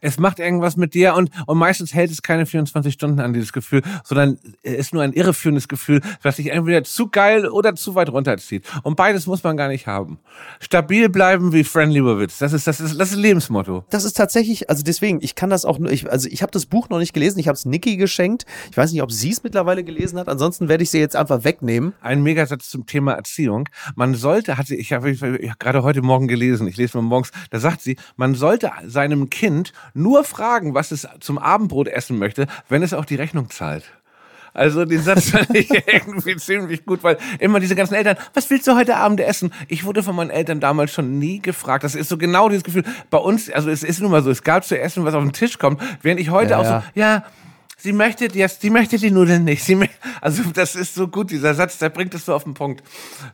es macht irgendwas mit dir und, und meistens hält es keine 24 Stunden an dieses Gefühl, sondern es ist nur ein irreführendes Gefühl, das sich entweder zu geil oder zu weit runterzieht. Und beides muss man gar nicht haben. Stabil bleiben wie Fran Lebowitz. Das ist, das ist, das ist Lebensmotto. Das ist tatsächlich, also deswegen, ich kann das auch nur, ich, also ich habe das Buch noch nicht gelesen, ich habe es Niki geschenkt. Ich weiß nicht, ob sie es mittlerweile gelesen hat, ansonsten werde ich sie jetzt einfach wegnehmen. Ein Megasatz zum Thema Erziehung. Man sollte, hatte ich habe ich, ich, gerade heute Morgen gelesen, ich lese mal morgens, da sagt sie, man sollte seinem Kind nur fragen, was es zum Abendbrot essen möchte, wenn es auch die Rechnung zahlt. Also den Satz fand ich irgendwie ziemlich gut, weil immer diese ganzen Eltern, was willst du heute Abend essen? Ich wurde von meinen Eltern damals schon nie gefragt. Das ist so genau dieses Gefühl. Bei uns, also es ist nun mal so, es gab zu essen, was auf den Tisch kommt, während ich heute ja, auch so, ja, sie möchte jetzt, sie möchte die Nudeln nicht. Sie, also das ist so gut, dieser Satz, der bringt es so auf den Punkt.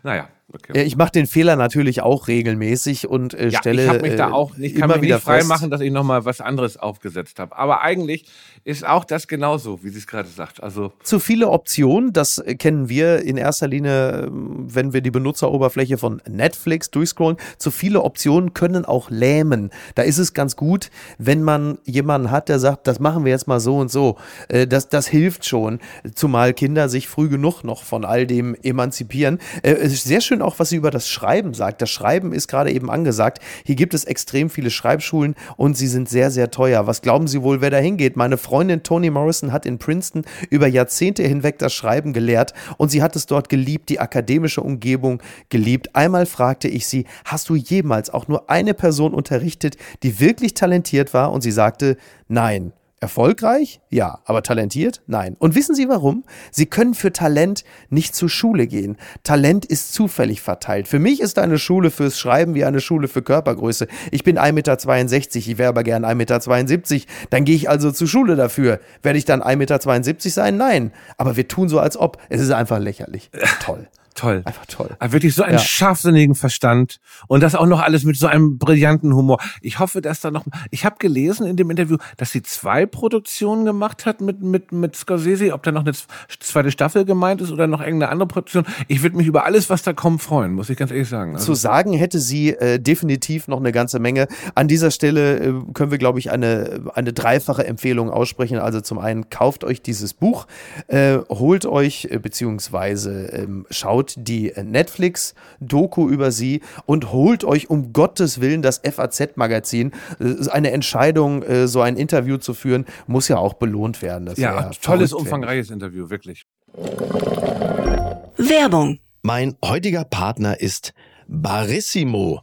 Naja. Okay. Ich mache den Fehler natürlich auch regelmäßig und äh, ja, stelle. Ich habe mich da äh, auch, ich kann mich nicht frei machen, dass ich nochmal was anderes aufgesetzt habe. Aber eigentlich ist auch das genauso, wie sie es gerade sagt. Also zu viele Optionen, das kennen wir in erster Linie, ähm, wenn wir die Benutzeroberfläche von Netflix durchscrollen. Zu viele Optionen können auch lähmen. Da ist es ganz gut, wenn man jemanden hat, der sagt, das machen wir jetzt mal so und so. Äh, das, das hilft schon, zumal Kinder sich früh genug noch von all dem emanzipieren. Äh, es ist sehr schön schön auch, was sie über das Schreiben sagt. Das Schreiben ist gerade eben angesagt. Hier gibt es extrem viele Schreibschulen und sie sind sehr, sehr teuer. Was glauben Sie wohl, wer da hingeht? Meine Freundin Toni Morrison hat in Princeton über Jahrzehnte hinweg das Schreiben gelehrt und sie hat es dort geliebt, die akademische Umgebung geliebt. Einmal fragte ich sie, hast du jemals auch nur eine Person unterrichtet, die wirklich talentiert war? Und sie sagte, nein. Erfolgreich? Ja, aber talentiert? Nein. Und wissen Sie warum? Sie können für Talent nicht zur Schule gehen. Talent ist zufällig verteilt. Für mich ist eine Schule fürs Schreiben wie eine Schule für Körpergröße. Ich bin 1,62 Meter, ich wäre aber gern 1,72 Meter. Dann gehe ich also zur Schule dafür. Werde ich dann 1,72 Meter sein? Nein. Aber wir tun so, als ob. Es ist einfach lächerlich. Toll. Toll. Einfach toll. Aber wirklich so einen ja. scharfsinnigen Verstand und das auch noch alles mit so einem brillanten Humor. Ich hoffe, dass da noch. Ich habe gelesen in dem Interview, dass sie zwei Produktionen gemacht hat mit mit mit Scorsese. Ob da noch eine zweite Staffel gemeint ist oder noch irgendeine andere Produktion. Ich würde mich über alles, was da kommt, freuen. Muss ich ganz ehrlich sagen. Also Zu sagen hätte sie äh, definitiv noch eine ganze Menge. An dieser Stelle äh, können wir, glaube ich, eine eine dreifache Empfehlung aussprechen. Also zum einen kauft euch dieses Buch, äh, holt euch äh, beziehungsweise ähm, schaut die Netflix-Doku über sie und holt euch um Gottes Willen das FAZ-Magazin. Äh, eine Entscheidung, äh, so ein Interview zu führen, muss ja auch belohnt werden. Das ja, tolles, umfangreiches Interview, wirklich. Werbung. Mein heutiger Partner ist Barissimo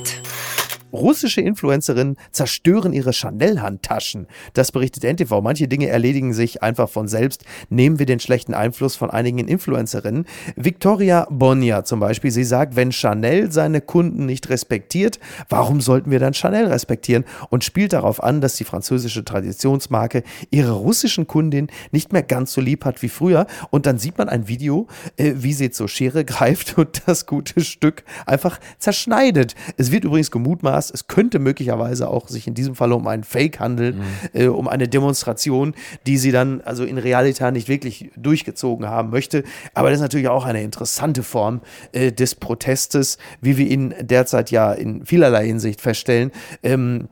Russische Influencerinnen zerstören ihre Chanel-Handtaschen. Das berichtet NTV. Manche Dinge erledigen sich einfach von selbst. Nehmen wir den schlechten Einfluss von einigen Influencerinnen. Victoria Bonja zum Beispiel, sie sagt, wenn Chanel seine Kunden nicht respektiert, warum sollten wir dann Chanel respektieren? Und spielt darauf an, dass die französische Traditionsmarke ihre russischen Kundin nicht mehr ganz so lieb hat wie früher. Und dann sieht man ein Video, äh, wie sie zur Schere greift und das gute Stück einfach zerschneidet. Es wird übrigens gemutmaßt, Podcast. Es könnte möglicherweise auch sich in diesem Fall um einen Fake handeln, mhm. äh, um eine Demonstration, die sie dann also in Realität nicht wirklich durchgezogen haben möchte. Aber das ist natürlich auch eine interessante Form äh, des Protestes, wie wir ihn derzeit ja in vielerlei Hinsicht feststellen. Ähm,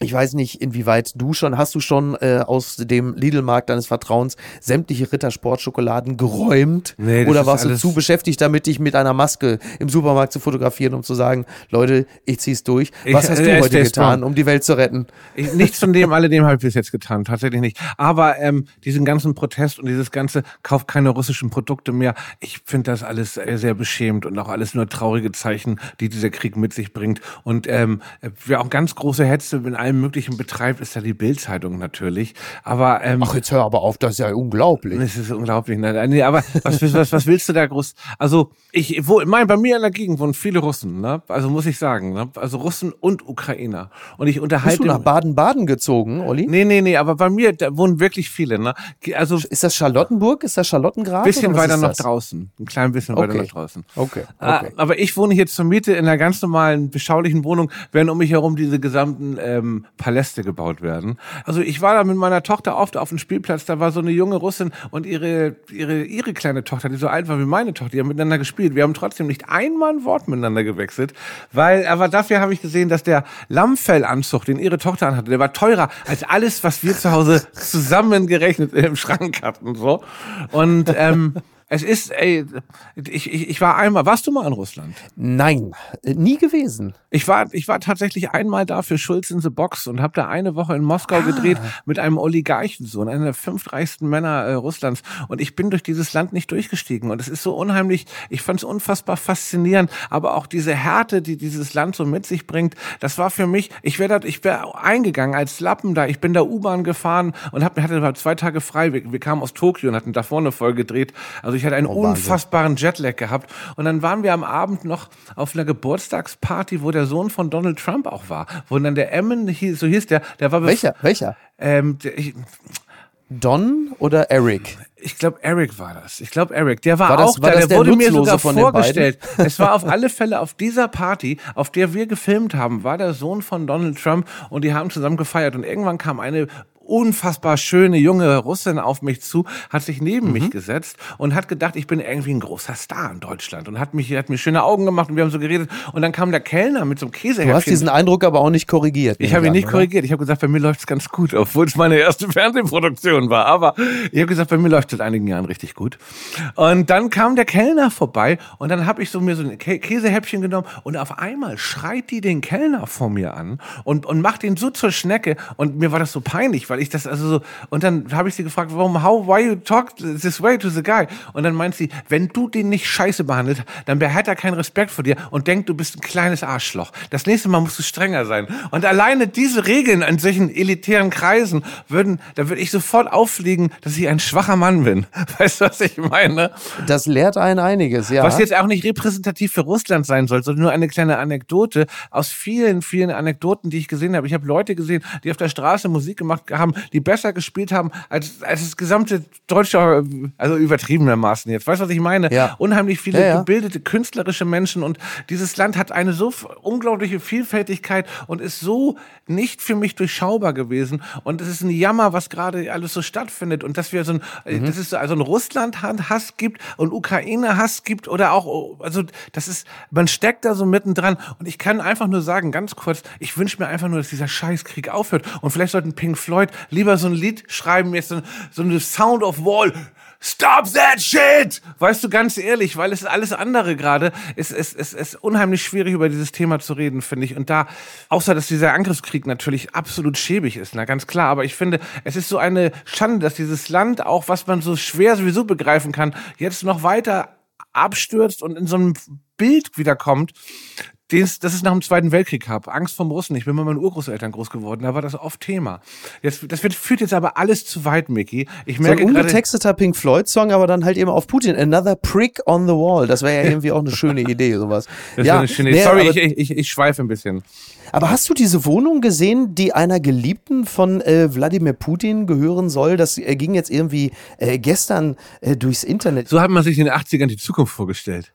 ich weiß nicht, inwieweit du schon, hast du schon äh, aus dem Lidl-Markt deines Vertrauens sämtliche Rittersport-Schokoladen geräumt? Nee, Oder warst du zu beschäftigt damit, dich mit einer Maske im Supermarkt zu fotografieren, um zu sagen, Leute, ich zieh's durch. Was ich, hast du äh, heute getan, um die Welt zu retten? Ich, nichts von dem, alledem habe ich bis jetzt getan, tatsächlich nicht. Aber ähm, diesen ganzen Protest und dieses ganze, kauf keine russischen Produkte mehr, ich finde das alles sehr, sehr beschämt und auch alles nur traurige Zeichen, die dieser Krieg mit sich bringt. Und ähm, wer auch ganz große Hetze in allem Möglichen betreibt, ist ja die Bildzeitung natürlich. Aber ähm, ach jetzt hör aber auf, das ist ja unglaublich. Das ist unglaublich. Ne? Nee, aber was, was, was willst du da groß? Also ich, wo, mein, bei mir in der Gegend wohnen viele Russen. Ne? Also muss ich sagen, ne? also Russen und Ukrainer. Und ich unterhalte. Bist du nach Baden-Baden gezogen, Olli? Nee, nee, nee. Aber bei mir da wohnen wirklich viele. Ne? Also ist das Charlottenburg? Ist das Charlottengrad? Bisschen weiter nach draußen. Ein klein bisschen okay. weiter nach draußen. Okay. Ah, okay. aber ich wohne hier zur Miete in einer ganz normalen beschaulichen Wohnung, während um mich herum diese gesamten ähm, Paläste gebaut werden. Also ich war da mit meiner Tochter oft auf dem Spielplatz, da war so eine junge Russin und ihre, ihre, ihre kleine Tochter, die so alt war wie meine Tochter, die haben miteinander gespielt. Wir haben trotzdem nicht einmal ein Wort miteinander gewechselt, weil, aber dafür habe ich gesehen, dass der Lammfellanzug, den ihre Tochter anhatte, der war teurer als alles, was wir zu Hause zusammengerechnet im Schrank hatten, so. Und, ähm, es ist, ey, ich, ich, ich war einmal, warst du mal in Russland? Nein, äh, nie gewesen. Ich war, ich war tatsächlich einmal da für Schulz in the Box und habe da eine Woche in Moskau ah. gedreht mit einem Oligarchensohn, einer der fünf reichsten Männer äh, Russlands. Und ich bin durch dieses Land nicht durchgestiegen. Und es ist so unheimlich, ich fand es unfassbar faszinierend, aber auch diese Härte, die dieses Land so mit sich bringt, das war für mich, ich wäre ich wäre eingegangen als Lappen da. Ich bin da U-Bahn gefahren und hab, hatte zwei Tage frei. Wir, wir kamen aus Tokio und hatten da vorne voll gedreht. Also Also ich hatte einen oh, unfassbaren Jetlag gehabt. Und dann waren wir am Abend noch auf einer Geburtstagsparty, wo der Sohn von Donald Trump auch war. Wo dann der Emmon, so hieß der, der war... Welcher? Welcher? Ähm, der, ich, Don oder Eric? Ich glaube, Eric war das. Ich glaube, Eric. Der war, war das, auch war da. Der, der wurde mir sogar vorgestellt. es war auf alle Fälle auf dieser Party, auf der wir gefilmt haben, war der Sohn von Donald Trump und die haben zusammen gefeiert. Und irgendwann kam eine unfassbar schöne junge Russin auf mich zu, hat sich neben mhm. mich gesetzt und hat gedacht, ich bin irgendwie ein großer Star in Deutschland und hat mich, hat mir schöne Augen gemacht und wir haben so geredet und dann kam der Kellner mit so einem Käsehäppchen. Du hast diesen Eindruck aber auch nicht korrigiert. Ich habe ihn nicht oder? korrigiert. Ich habe gesagt, bei mir läuft's ganz gut, obwohl es meine erste Fernsehproduktion war. Aber ich habe gesagt, bei mir läuft seit einigen Jahren richtig gut. Und dann kam der Kellner vorbei und dann habe ich so mir so ein Käsehäppchen genommen und auf einmal schreit die den Kellner vor mir an und, und macht ihn so zur Schnecke und mir war das so peinlich, weil weil ich das also so und dann habe ich sie gefragt, warum how why you talk this way to the guy und dann meint sie, wenn du den nicht scheiße behandelt, dann hat er keinen Respekt vor dir und denkt, du bist ein kleines Arschloch. Das nächste Mal musst du strenger sein. Und alleine diese Regeln in solchen elitären Kreisen würden, da würde ich sofort auffliegen, dass ich ein schwacher Mann bin. Weißt du, was ich meine? Das lehrt einen einiges, ja. Was jetzt auch nicht repräsentativ für Russland sein soll, sondern nur eine kleine Anekdote aus vielen, vielen Anekdoten, die ich gesehen habe. Ich habe Leute gesehen, die auf der Straße Musik gemacht haben, haben, die besser gespielt haben als, als das gesamte deutsche, also übertriebenermaßen jetzt. Weißt du, was ich meine? Ja. Unheimlich viele ja, ja. gebildete, künstlerische Menschen und dieses Land hat eine so unglaubliche Vielfältigkeit und ist so nicht für mich durchschaubar gewesen. Und es ist ein Jammer, was gerade alles so stattfindet und dass wir so ein, mhm. das ist so also ein Russland-Hass gibt und Ukraine-Hass gibt oder auch, also das ist, man steckt da so mittendran und ich kann einfach nur sagen, ganz kurz, ich wünsche mir einfach nur, dass dieser Scheißkrieg aufhört und vielleicht sollten Pink Floyd lieber so ein Lied schreiben, jetzt so, so eine Sound of Wall. Stop that shit! Weißt du, ganz ehrlich, weil es alles andere gerade ist, ist, ist, ist unheimlich schwierig, über dieses Thema zu reden, finde ich. Und da, außer dass dieser Angriffskrieg natürlich absolut schäbig ist, na ganz klar, aber ich finde, es ist so eine Schande, dass dieses Land, auch was man so schwer sowieso begreifen kann, jetzt noch weiter abstürzt und in so einem Bild wiederkommt, das ist nach dem Zweiten Weltkrieg gab. Angst vom Russen. Ich bin mit meinen Urgroßeltern groß geworden. Da war das oft Thema. Jetzt, das wird, führt jetzt aber alles zu weit, Mickey. Ich merke so ein ungetexteter Pink Floyd Song, aber dann halt eben auf Putin. Another prick on the wall. Das wäre ja irgendwie auch eine schöne Idee, sowas. Das ja, eine schöne nee, Sorry, ich, ich, ich schweife ein bisschen. Aber hast du diese Wohnung gesehen, die einer Geliebten von äh, Wladimir Putin gehören soll? Das äh, ging jetzt irgendwie äh, gestern äh, durchs Internet. So hat man sich in den 80ern die Zukunft vorgestellt.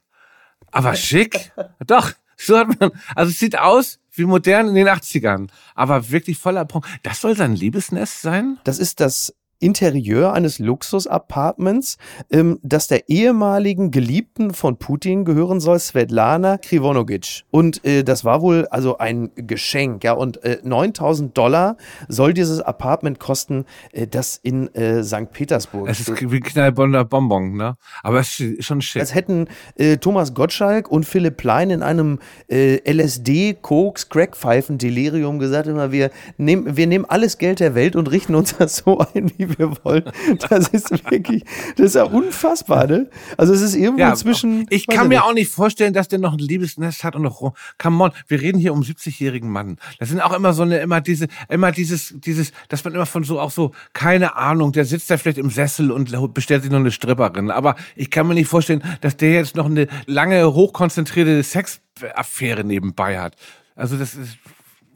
Aber schick. Doch. So hat man, also es sieht aus wie modern in den 80ern, aber wirklich voller Punkt. Das soll sein Liebesnest sein? Das ist das Interieur eines Luxus-Apartments, ähm, das der ehemaligen Geliebten von Putin gehören soll, Svetlana Krivonogic. Und äh, das war wohl also ein Geschenk, ja. Und äh, 9000 Dollar soll dieses Apartment kosten, äh, das in äh, St. Petersburg. Es ist wie Knallbonder Bonbon, ne? Aber es ist schon schick. Als hätten äh, Thomas Gottschalk und Philipp Plein in einem äh, LSD, Koks, Crackpfeifen, Delirium gesagt, immer wir nehmen, wir nehmen alles Geld der Welt und richten uns das so ein, wie wir wollen. Das ist wirklich, das ist ja unfassbar, ne? Also es ist irgendwo ja, zwischen. Ich kann mir nicht. auch nicht vorstellen, dass der noch ein Liebesnest hat und noch, come on, wir reden hier um 70-jährigen Mann. Das sind auch immer so eine, immer diese, immer dieses, dieses, dass man immer von so auch so, keine Ahnung, der sitzt da vielleicht im Sessel und bestellt sich noch eine Stripperin. Aber ich kann mir nicht vorstellen, dass der jetzt noch eine lange, hochkonzentrierte Sexaffäre nebenbei hat. Also das ist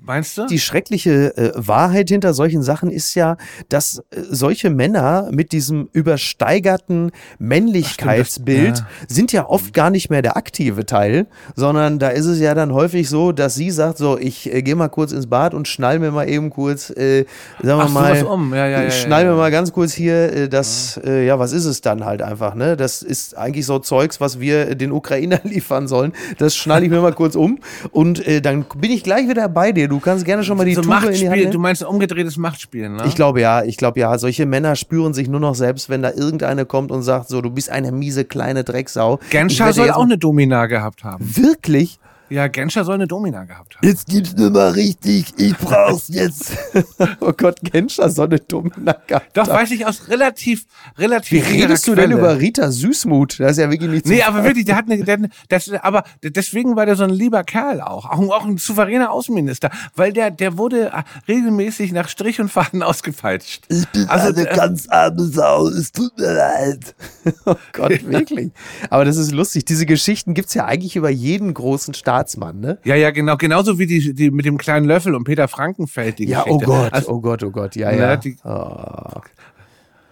Meinst du? Die schreckliche äh, Wahrheit hinter solchen Sachen ist ja, dass äh, solche Männer mit diesem übersteigerten Männlichkeitsbild Ach, ja. sind ja oft gar nicht mehr der aktive Teil, sondern da ist es ja dann häufig so, dass sie sagt, so, ich äh, gehe mal kurz ins Bad und schnall mir mal eben kurz, äh, sagen wir Ach, mal, um. ja, ja, schnall mir mal ganz kurz hier äh, das, äh, ja, was ist es dann halt einfach, ne? Das ist eigentlich so Zeugs, was wir den Ukrainer liefern sollen. Das schnall ich mir mal kurz um und äh, dann bin ich gleich wieder bei dir. Du Du kannst gerne schon mal die so Tube in die Hand nehmen. Du meinst umgedrehtes Machtspiel, ne? Ich glaube ja, ich glaube ja. Solche Männer spüren sich nur noch selbst, wenn da irgendeine kommt und sagt, so, du bist eine miese kleine Drecksau. Genscher soll auch eine Domina gehabt haben. Wirklich? Ja, Genscher soll eine Domina gehabt haben. Jetzt gibt's nur mal richtig, ich brauch's jetzt. oh Gott, Genscher soll eine Domina gehabt Doch, weiß ich aus relativ, relativ Wie redest du Quelle. denn über Rita Süßmuth? Das ist ja wirklich nicht Nee, aber wirklich, der hat eine, der, das, aber deswegen war der so ein lieber Kerl auch. Auch, auch ein souveräner Außenminister. Weil der, der wurde regelmäßig nach Strich und Faden ausgefeitscht. Ich bin also, eine äh, ganz arme Sau, es tut mir leid. oh Gott, wirklich. Aber das ist lustig. Diese Geschichten gibt's ja eigentlich über jeden großen Staat Staatsmann, ne? Ja, ja, genau. Genauso wie die, die mit dem kleinen Löffel und Peter Frankenfeld, die ja, Geschichte. Oh Gott, also, oh Gott, oh Gott, ja, ja. Die, oh.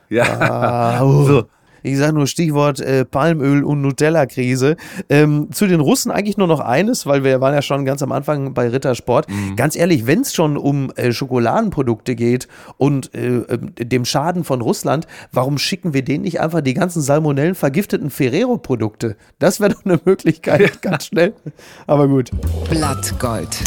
Ja. Ah, oh. so ich sage nur Stichwort äh, Palmöl und Nutella-Krise. Ähm, zu den Russen eigentlich nur noch eines, weil wir waren ja schon ganz am Anfang bei Rittersport. Mhm. Ganz ehrlich, wenn es schon um äh, Schokoladenprodukte geht und äh, ähm, dem Schaden von Russland, warum schicken wir denen nicht einfach die ganzen Salmonellen vergifteten Ferrero-Produkte? Das wäre doch eine Möglichkeit, ja. ganz schnell. Aber gut. Blattgold.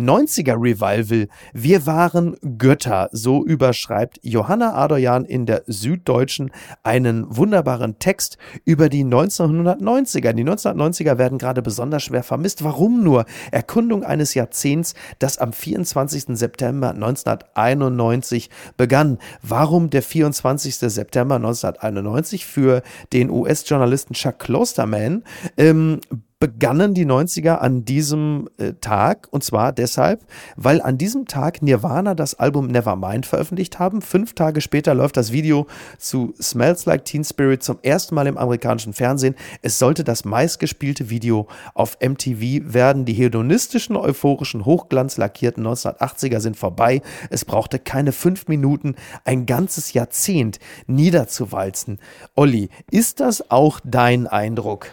90er Revival. Wir waren Götter. So überschreibt Johanna Adoyan in der Süddeutschen einen wunderbaren Text über die 1990er. Die 1990er werden gerade besonders schwer vermisst. Warum nur? Erkundung eines Jahrzehnts, das am 24. September 1991 begann. Warum der 24. September 1991 für den US-Journalisten Chuck Klosterman? Ähm, begannen die 90er an diesem äh, Tag und zwar deshalb, weil an diesem Tag Nirvana das Album Nevermind veröffentlicht haben. Fünf Tage später läuft das Video zu Smells Like Teen Spirit zum ersten Mal im amerikanischen Fernsehen. Es sollte das meistgespielte Video auf MTV werden. Die hedonistischen, euphorischen, hochglanzlackierten 1980er sind vorbei. Es brauchte keine fünf Minuten, ein ganzes Jahrzehnt niederzuwalzen. Olli, ist das auch dein Eindruck?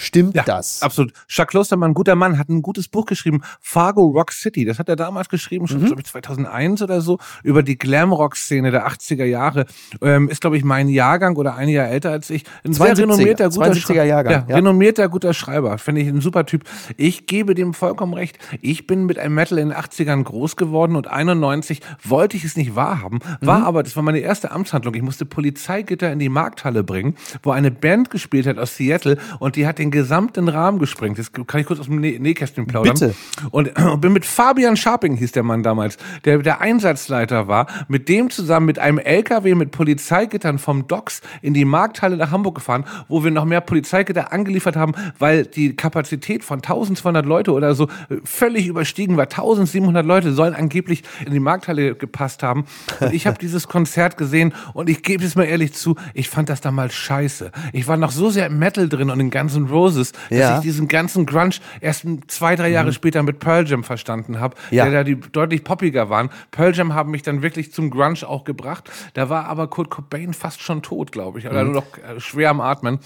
Stimmt ja, das? Absolut. Jacques Klostermann, guter Mann, hat ein gutes Buch geschrieben, Fargo Rock City. Das hat er damals geschrieben, schon mhm. glaube ich 2001 oder so, über die Glam-Rock-Szene der 80er Jahre. Ähm, ist, glaube ich, mein Jahrgang oder ein Jahr älter als ich. Ein sehr renommierter, guter Schreiber. Ja, ja. renommierter, guter Schreiber. Finde ich ein super Typ. Ich gebe dem vollkommen recht. Ich bin mit einem Metal in den 80ern groß geworden und 91 wollte ich es nicht wahrhaben. War mhm. aber, das war meine erste Amtshandlung. Ich musste Polizeigitter in die Markthalle bringen, wo eine Band gespielt hat aus Seattle und die hat den den gesamten Rahmen gesprengt. Das kann ich kurz aus dem Nä Nähkästchen plaudern. Bitte. Und äh, bin mit Fabian Scharping, hieß der Mann damals, der der Einsatzleiter war, mit dem zusammen mit einem LKW mit Polizeigittern vom Docks in die Markthalle nach Hamburg gefahren, wo wir noch mehr Polizeigitter angeliefert haben, weil die Kapazität von 1200 Leute oder so völlig überstiegen war. 1700 Leute sollen angeblich in die Markthalle gepasst haben. Und ich habe dieses Konzert gesehen und ich gebe es mal ehrlich zu, ich fand das damals scheiße. Ich war noch so sehr im Metal drin und in ganzen Roses, dass ja. ich diesen ganzen Grunge erst zwei, drei Jahre mhm. später mit Pearl Jam verstanden habe, ja. der da die deutlich poppiger waren. Pearl Jam haben mich dann wirklich zum Grunge auch gebracht. Da war aber Kurt Cobain fast schon tot, glaube ich, oder mhm. nur noch äh, schwer am Atmen.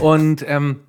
Und ähm,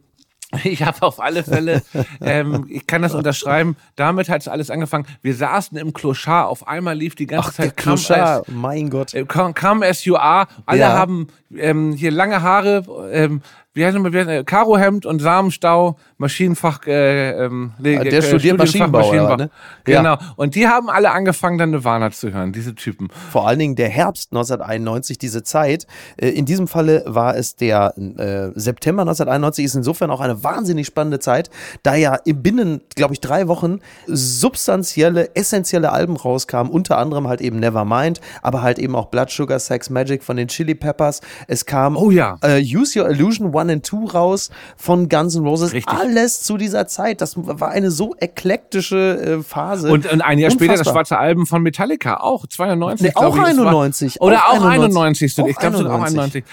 ich habe auf alle Fälle, ähm, ich kann das unterschreiben, damit hat es alles angefangen. Wir saßen im Kloschar, auf einmal lief die ganze Ach, Zeit Kloschar, mein Gott. Äh, come, come as you are. Alle ja. haben ähm, hier lange Haare, ähm, wie heißt äh, Karohemd und Samenstau, Maschinenfach, äh, ähm, ah, der äh, studiert Maschinenbau, Maschinenbau. ne? Genau. Ja. Und die haben alle angefangen, dann Nirvana zu hören, diese Typen. Vor allen Dingen der Herbst 1991, diese Zeit. Äh, in diesem Falle war es der äh, September 1991, ist insofern auch eine wahnsinnig spannende Zeit, da ja binnen, glaube ich, drei Wochen substanzielle, essentielle Alben rauskamen, unter anderem halt eben Nevermind, aber halt eben auch Blood Sugar Sex Magic von den Chili Peppers. Es kam oh, ja. äh, Use Your Illusion One and Two raus von Guns N' Roses. Richtig. Alles zu dieser Zeit. Das war eine so eklektische äh, Phase. Und, und ein Jahr Unfassbar. später das schwarze Album von Metallica, auch 92. Nee, auch ich, 91. War, oder auch 91. 91. Ich glaube, es auch 91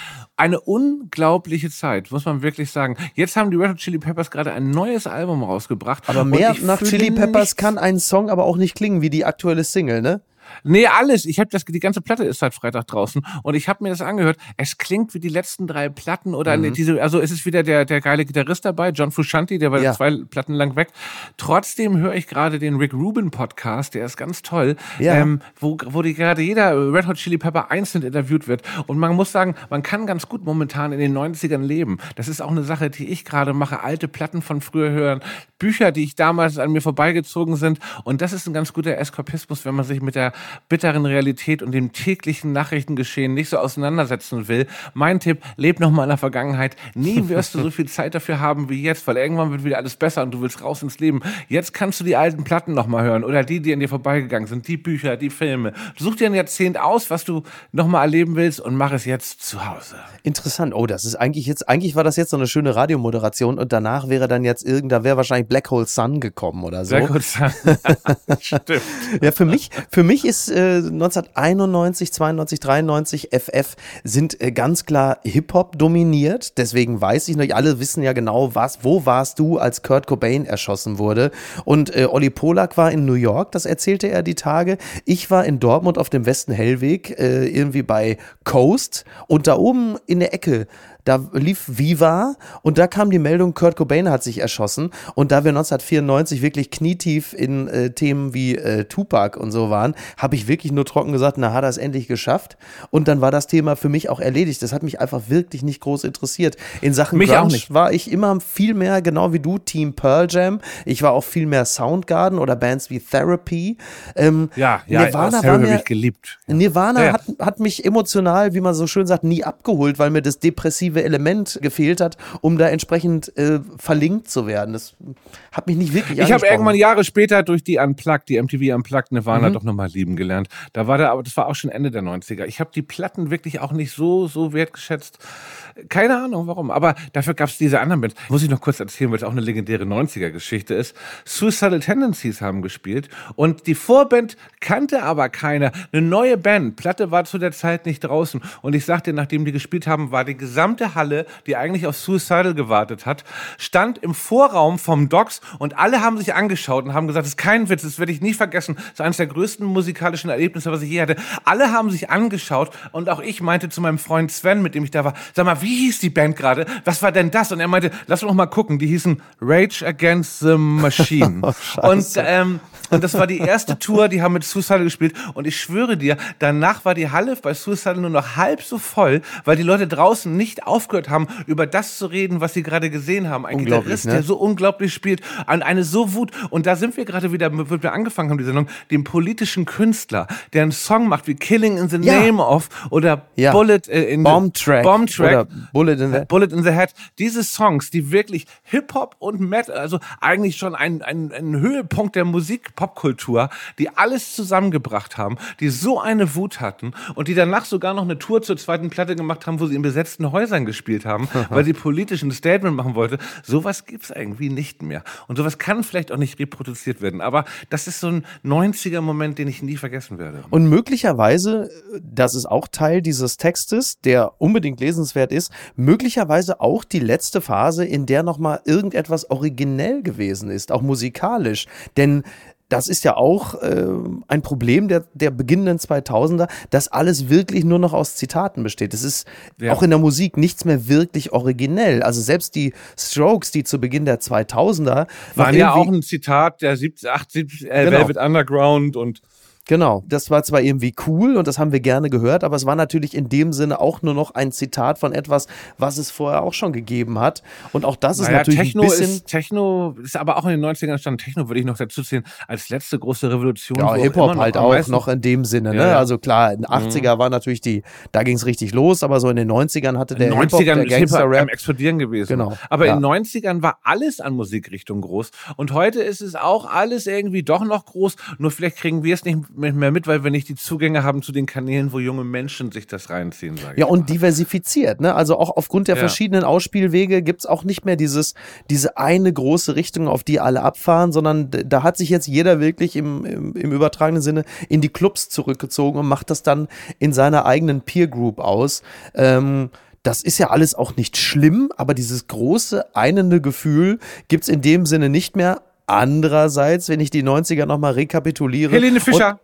eine unglaubliche Zeit, muss man wirklich sagen. Jetzt haben die Red Hot Chili Peppers gerade ein neues Album rausgebracht. Aber mehr nach Chili Peppers kann ein Song aber auch nicht klingen wie die aktuelle Single, ne? Nee, alles. Ich habe das, die ganze Platte ist seit Freitag draußen und ich habe mir das angehört. Es klingt wie die letzten drei Platten oder mhm. diese, also es ist wieder der, der geile Gitarrist dabei, John Fushanti, der war ja. zwei Platten lang weg. Trotzdem höre ich gerade den Rick Rubin Podcast, der ist ganz toll, ja. ähm, wo, wo die gerade jeder Red Hot Chili Pepper einzeln interviewt wird. Und man muss sagen, man kann ganz gut momentan in den 90ern leben. Das ist auch eine Sache, die ich gerade mache. Alte Platten von früher hören, Bücher, die ich damals an mir vorbeigezogen sind. Und das ist ein ganz guter Eskapismus, wenn man sich mit der bitteren Realität und dem täglichen Nachrichtengeschehen nicht so auseinandersetzen will, mein Tipp, leb noch mal in der Vergangenheit. Nie wirst du so viel Zeit dafür haben wie jetzt, weil irgendwann wird wieder alles besser und du willst raus ins Leben. Jetzt kannst du die alten Platten noch mal hören oder die, die an dir vorbeigegangen sind, die Bücher, die Filme. Such dir ein Jahrzehnt aus, was du noch mal erleben willst und mach es jetzt zu Hause. Interessant. Oh, das ist eigentlich jetzt, eigentlich war das jetzt so eine schöne Radiomoderation und danach wäre dann jetzt irgend, da wäre wahrscheinlich Black Hole Sun gekommen oder so. Black Hole Sun. Stimmt. Ja, für mich, für mich ist äh, 1991, 92, 93 FF sind äh, ganz klar Hip-Hop dominiert. Deswegen weiß ich noch, alle wissen ja genau, was, wo warst du, als Kurt Cobain erschossen wurde. Und äh, Olli Polak war in New York, das erzählte er die Tage. Ich war in Dortmund auf dem Westen Hellweg, äh, irgendwie bei Coast. Und da oben in der Ecke da lief Viva und da kam die Meldung, Kurt Cobain hat sich erschossen. Und da wir 1994 wirklich knietief in äh, Themen wie äh, Tupac und so waren, habe ich wirklich nur trocken gesagt, na, hat er es endlich geschafft. Und dann war das Thema für mich auch erledigt. Das hat mich einfach wirklich nicht groß interessiert. In Sachen mich Grunge war ich immer viel mehr, genau wie du, Team Pearl Jam. Ich war auch viel mehr Soundgarden oder Bands wie Therapy. Ähm, ja, ja, Nirvana war mir, geliebt. Nirvana ja. Hat, hat mich emotional, wie man so schön sagt, nie abgeholt, weil mir das depressive kreative Element gefehlt hat, um da entsprechend äh, verlinkt zu werden. Das hat mich nicht wirklich Ich habe irgendwann Jahre später durch die Unplugged, die MTV Unplugged Nirvana mhm. doch nochmal lieben gelernt. Da war der, aber das war auch schon Ende der 90er. Ich habe die Platten wirklich auch nicht so, so wertgeschätzt. Keine Ahnung warum, aber dafür gab es diese anderen Bands. Muss ich noch kurz erzählen, weil es auch eine legendäre 90er-Geschichte ist. Suicidal Tendencies haben gespielt und die Vorband kannte aber keiner. Eine neue Band. Platte war zu der Zeit nicht draußen. Und ich sagte, nachdem die gespielt haben, war die gesamte Halle, die eigentlich auf Suicidal gewartet hat, stand im Vorraum vom Docks und alle haben sich angeschaut und haben gesagt, das ist kein Witz, das werde ich nie vergessen. Das ist eines der größten musikalischen Erlebnisse, was ich je hatte. Alle haben sich angeschaut und auch ich meinte zu meinem Freund Sven, mit dem ich da war, sag mal, wie hieß die Band gerade? Was war denn das? Und er meinte, lass uns noch mal gucken. Die hießen Rage Against the Machine. oh, und, ähm, und das war die erste Tour, die haben mit Suicide gespielt. Und ich schwöre dir, danach war die Halle bei Suicide nur noch halb so voll, weil die Leute draußen nicht aufgehört haben, über das zu reden, was sie gerade gesehen haben. Ein Gitarrist, ne? der so unglaublich spielt, an eine so Wut. Und da sind wir gerade wieder, wo wir angefangen haben, die Sendung, dem politischen Künstler, der einen Song macht wie Killing in the ja. Name of oder ja. Bullet äh, in Bomb Track. Bomb Track. Oder Bullet in the, Bullet in the Head. Diese Songs, die wirklich Hip-Hop und Metal, also eigentlich schon ein, ein, ein Höhepunkt der Musik, Popkultur, die alles zusammengebracht haben, die so eine Wut hatten und die danach sogar noch eine Tour zur zweiten Platte gemacht haben, wo sie in besetzten Häusern gespielt haben, weil sie politisch ein Statement machen wollte. Sowas gibt's irgendwie nicht mehr. Und sowas kann vielleicht auch nicht reproduziert werden. Aber das ist so ein 90er-Moment, den ich nie vergessen werde. Und möglicherweise, das ist auch Teil dieses Textes, der unbedingt lesenswert ist, möglicherweise auch die letzte Phase, in der nochmal irgendetwas originell gewesen ist, auch musikalisch. Denn das ist ja auch äh, ein Problem der, der beginnenden 2000er, dass alles wirklich nur noch aus Zitaten besteht. Es ist ja. auch in der Musik nichts mehr wirklich originell. Also selbst die Strokes, die zu Beginn der 2000er waren ja auch ein Zitat der 70, 80, äh, genau. Velvet Underground und Genau, das war zwar irgendwie cool und das haben wir gerne gehört, aber es war natürlich in dem Sinne auch nur noch ein Zitat von etwas, was es vorher auch schon gegeben hat. Und auch das naja, ist natürlich Techno ein bisschen... Ist, Techno ist aber auch in den 90ern stand Techno, würde ich noch dazu zählen, als letzte große Revolution. Ja, Hip-Hop halt auch meisten... noch in dem Sinne. Ne? Ja, Also klar, in den 80er mhm. war natürlich die, da ging es richtig los, aber so in den 90ern hatte der Hip-Hop, der Gangster-Rap... explodieren gewesen. Genau. Aber ja. in den 90ern war alles an Musikrichtung groß und heute ist es auch alles irgendwie doch noch groß, nur vielleicht kriegen wir es nicht mehr mit, weil wir nicht die Zugänge haben zu den Kanälen, wo junge Menschen sich das reinziehen, sage Ja, und diversifiziert, ne? Also auch aufgrund der ja. verschiedenen Ausspielwege gibt es auch nicht mehr dieses, diese eine große Richtung, auf die alle abfahren, sondern da hat sich jetzt jeder wirklich im, im, im übertragenen Sinne in die Clubs zurückgezogen und macht das dann in seiner eigenen Peer Group aus. Ähm, das ist ja alles auch nicht schlimm, aber dieses große, einende Gefühl gibt es in dem Sinne nicht mehr. Andererseits, wenn ich die 90er nochmal rekapituliere. Helene Fischer.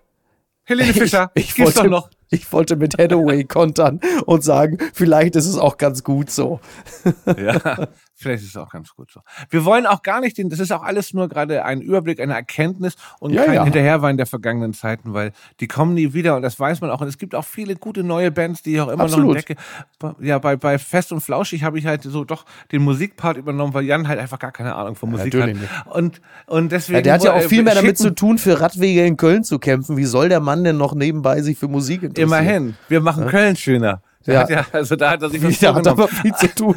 Helene Fischer, ich, ich wollte, doch noch. Ich wollte mit Hathaway kontern und sagen, vielleicht ist es auch ganz gut so. Ja, Vielleicht ist es auch ganz gut so. Wir wollen auch gar nicht den, das ist auch alles nur gerade ein Überblick, eine Erkenntnis und ja, kein ja. Hinterherwein der vergangenen Zeiten, weil die kommen nie wieder und das weiß man auch. Und es gibt auch viele gute neue Bands, die ich auch immer Absolut. noch entdecke. Ja, bei, bei Fest und Flauschig habe ich halt so doch den Musikpart übernommen, weil Jan halt einfach gar keine Ahnung von Musik ja, hat. Nicht. Und, und deswegen. Ja, der hat ja auch viel mehr damit zu tun, für Radwege in Köln zu kämpfen. Wie soll der Mann denn noch nebenbei sich für Musik interessieren? Immerhin. Wir machen Köln schöner. Ja. ja. also da hat er sich was Der hat aber viel zu tun.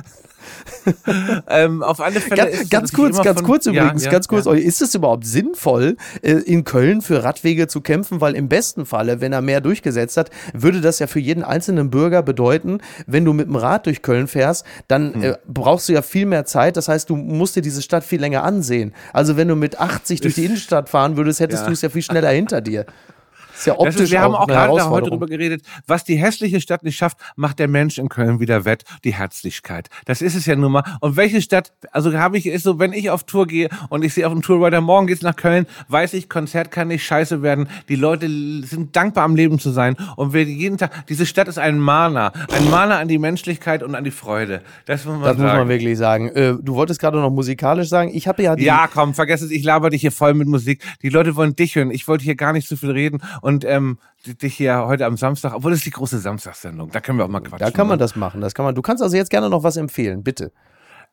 ähm, auf alle Fälle. Ganz, ganz kurz, ganz kurz von, übrigens, ja, ganz kurz. Ja. Ist es überhaupt sinnvoll, äh, in Köln für Radwege zu kämpfen? Weil im besten Falle, wenn er mehr durchgesetzt hat, würde das ja für jeden einzelnen Bürger bedeuten, wenn du mit dem Rad durch Köln fährst, dann hm. äh, brauchst du ja viel mehr Zeit. Das heißt, du musst dir diese Stadt viel länger ansehen. Also wenn du mit 80 durch die Innenstadt fahren würdest, hättest ja. du es ja viel schneller hinter dir. Ist ja optisch ist, wir haben auch gerade heute darüber geredet, was die hässliche Stadt nicht schafft, macht der Mensch in Köln wieder wett, die Herzlichkeit. Das ist es ja nun mal. Und welche Stadt, also habe ich, ist so, wenn ich auf Tour gehe und ich sehe auf dem Tourrider, morgen geht's nach Köln, weiß ich, Konzert kann nicht scheiße werden. Die Leute sind dankbar am Leben zu sein. Und wir jeden Tag, diese Stadt ist ein Mana. Ein Mana an die Menschlichkeit und an die Freude. Das muss man das sagen. muss man wirklich sagen. Äh, du wolltest gerade noch musikalisch sagen. Ich habe ja die Ja, komm, vergess es. Ich laber dich hier voll mit Musik. Die Leute wollen dich hören. Ich wollte hier gar nicht so viel reden. Und ähm, dich hier heute am Samstag, obwohl es die große Samstagssendung, da können wir auch mal quatschen. Da kann man ne? das machen, das kann man. Du kannst also jetzt gerne noch was empfehlen, bitte.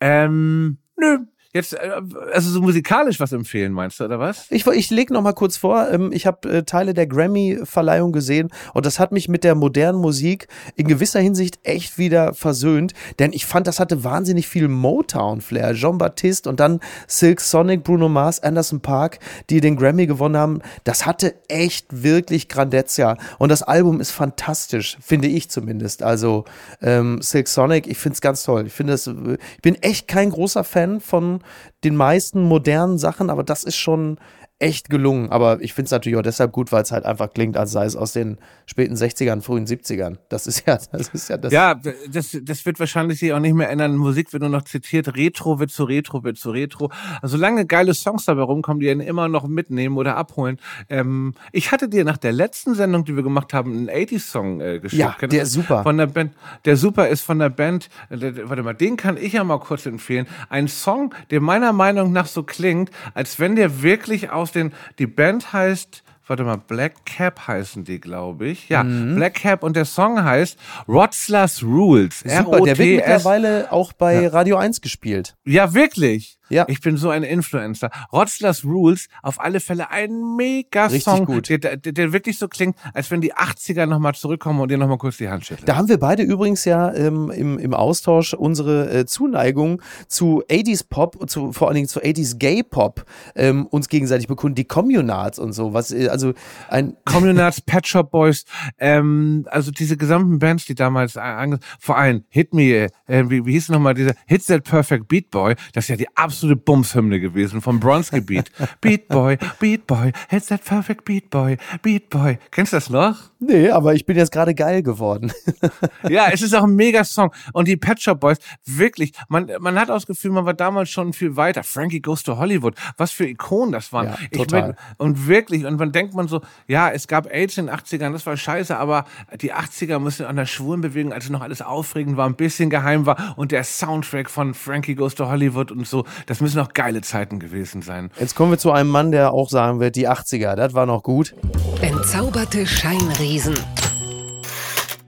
Ähm, nö, Jetzt, äh, also so musikalisch was empfehlen, meinst du, oder was? Ich, ich leg noch mal kurz vor, ähm, ich habe äh, Teile der Grammy-Verleihung gesehen und das hat mich mit der modernen Musik in gewisser Hinsicht echt wieder versöhnt, denn ich fand, das hatte wahnsinnig viel Motown-Flair. Jean-Baptiste und dann Silk Sonic, Bruno Mars, Anderson Park, die den Grammy gewonnen haben, das hatte echt wirklich Grandezza und das Album ist fantastisch, finde ich zumindest. Also ähm, Silk Sonic, ich finde es ganz toll. Ich finde das, ich bin echt kein großer Fan von den meisten modernen Sachen, aber das ist schon echt gelungen. Aber ich finde es natürlich auch deshalb gut, weil es halt einfach klingt, als sei es aus den späten 60ern, frühen 70ern. Das ist ja, das ist ja das. Ja, das, das wird wahrscheinlich sich auch nicht mehr ändern. Musik wird nur noch zitiert. Retro wird zu Retro, wird zu Retro. Also solange geile Songs dabei rumkommen, die einen immer noch mitnehmen oder abholen. Ähm, ich hatte dir nach der letzten Sendung, die wir gemacht haben, einen 80s-Song äh, geschickt. Ja, der ist super. Von der Band. Der super ist von der Band. Äh, warte mal, den kann ich ja mal kurz empfehlen. Ein Song, der meiner Meinung nach so klingt, als wenn der wirklich aus aus den, die Band heißt, warte mal, Black Cap heißen die, glaube ich. Ja, mhm. Black Cap und der Song heißt Rotzlers Rules. Super, der wird mittlerweile auch bei ja. Radio 1 gespielt. Ja, wirklich. Ja. Ich bin so ein Influencer. Rotzlers Rules, auf alle Fälle ein mega Song, gut. Der, der, der wirklich so klingt, als wenn die 80er nochmal zurückkommen und dir nochmal kurz die Hand schütteln. Da haben wir beide übrigens ja ähm, im, im Austausch unsere äh, Zuneigung zu 80s Pop, zu, vor allen Dingen zu 80s Gay Pop ähm, uns gegenseitig bekunden. Die Communards und so, was, äh, also ein... Communards, Pet Shop Boys, ähm, also diese gesamten Bands, die damals, äh, vor allem Hit Me, äh, wie, wie hieß nochmal dieser Hits That Perfect Beat Boy, das ist ja die absolute absolute Bumshymne gewesen vom Bronski Beat. Beat Boy, Beat Boy, it's that perfect Beat Boy, Beat Boy. Kennst du das noch? Nee, aber ich bin jetzt gerade geil geworden. ja, es ist auch ein mega Song. Und die Pet Shop Boys, wirklich, man, man hat auch das Gefühl, man war damals schon viel weiter. Frankie Goes to Hollywood, was für Ikonen das waren. Ja, total. Mein, und wirklich, und man denkt man so, ja, es gab AIDS in den 80ern, das war scheiße, aber die 80er mussten an der Schwulenbewegung, als noch alles aufregend war, ein bisschen geheim war und der Soundtrack von Frankie Goes to Hollywood und so, das müssen auch geile Zeiten gewesen sein. Jetzt kommen wir zu einem Mann, der auch sagen wird, die 80er, das war noch gut. Entzauberte Scheinriesen.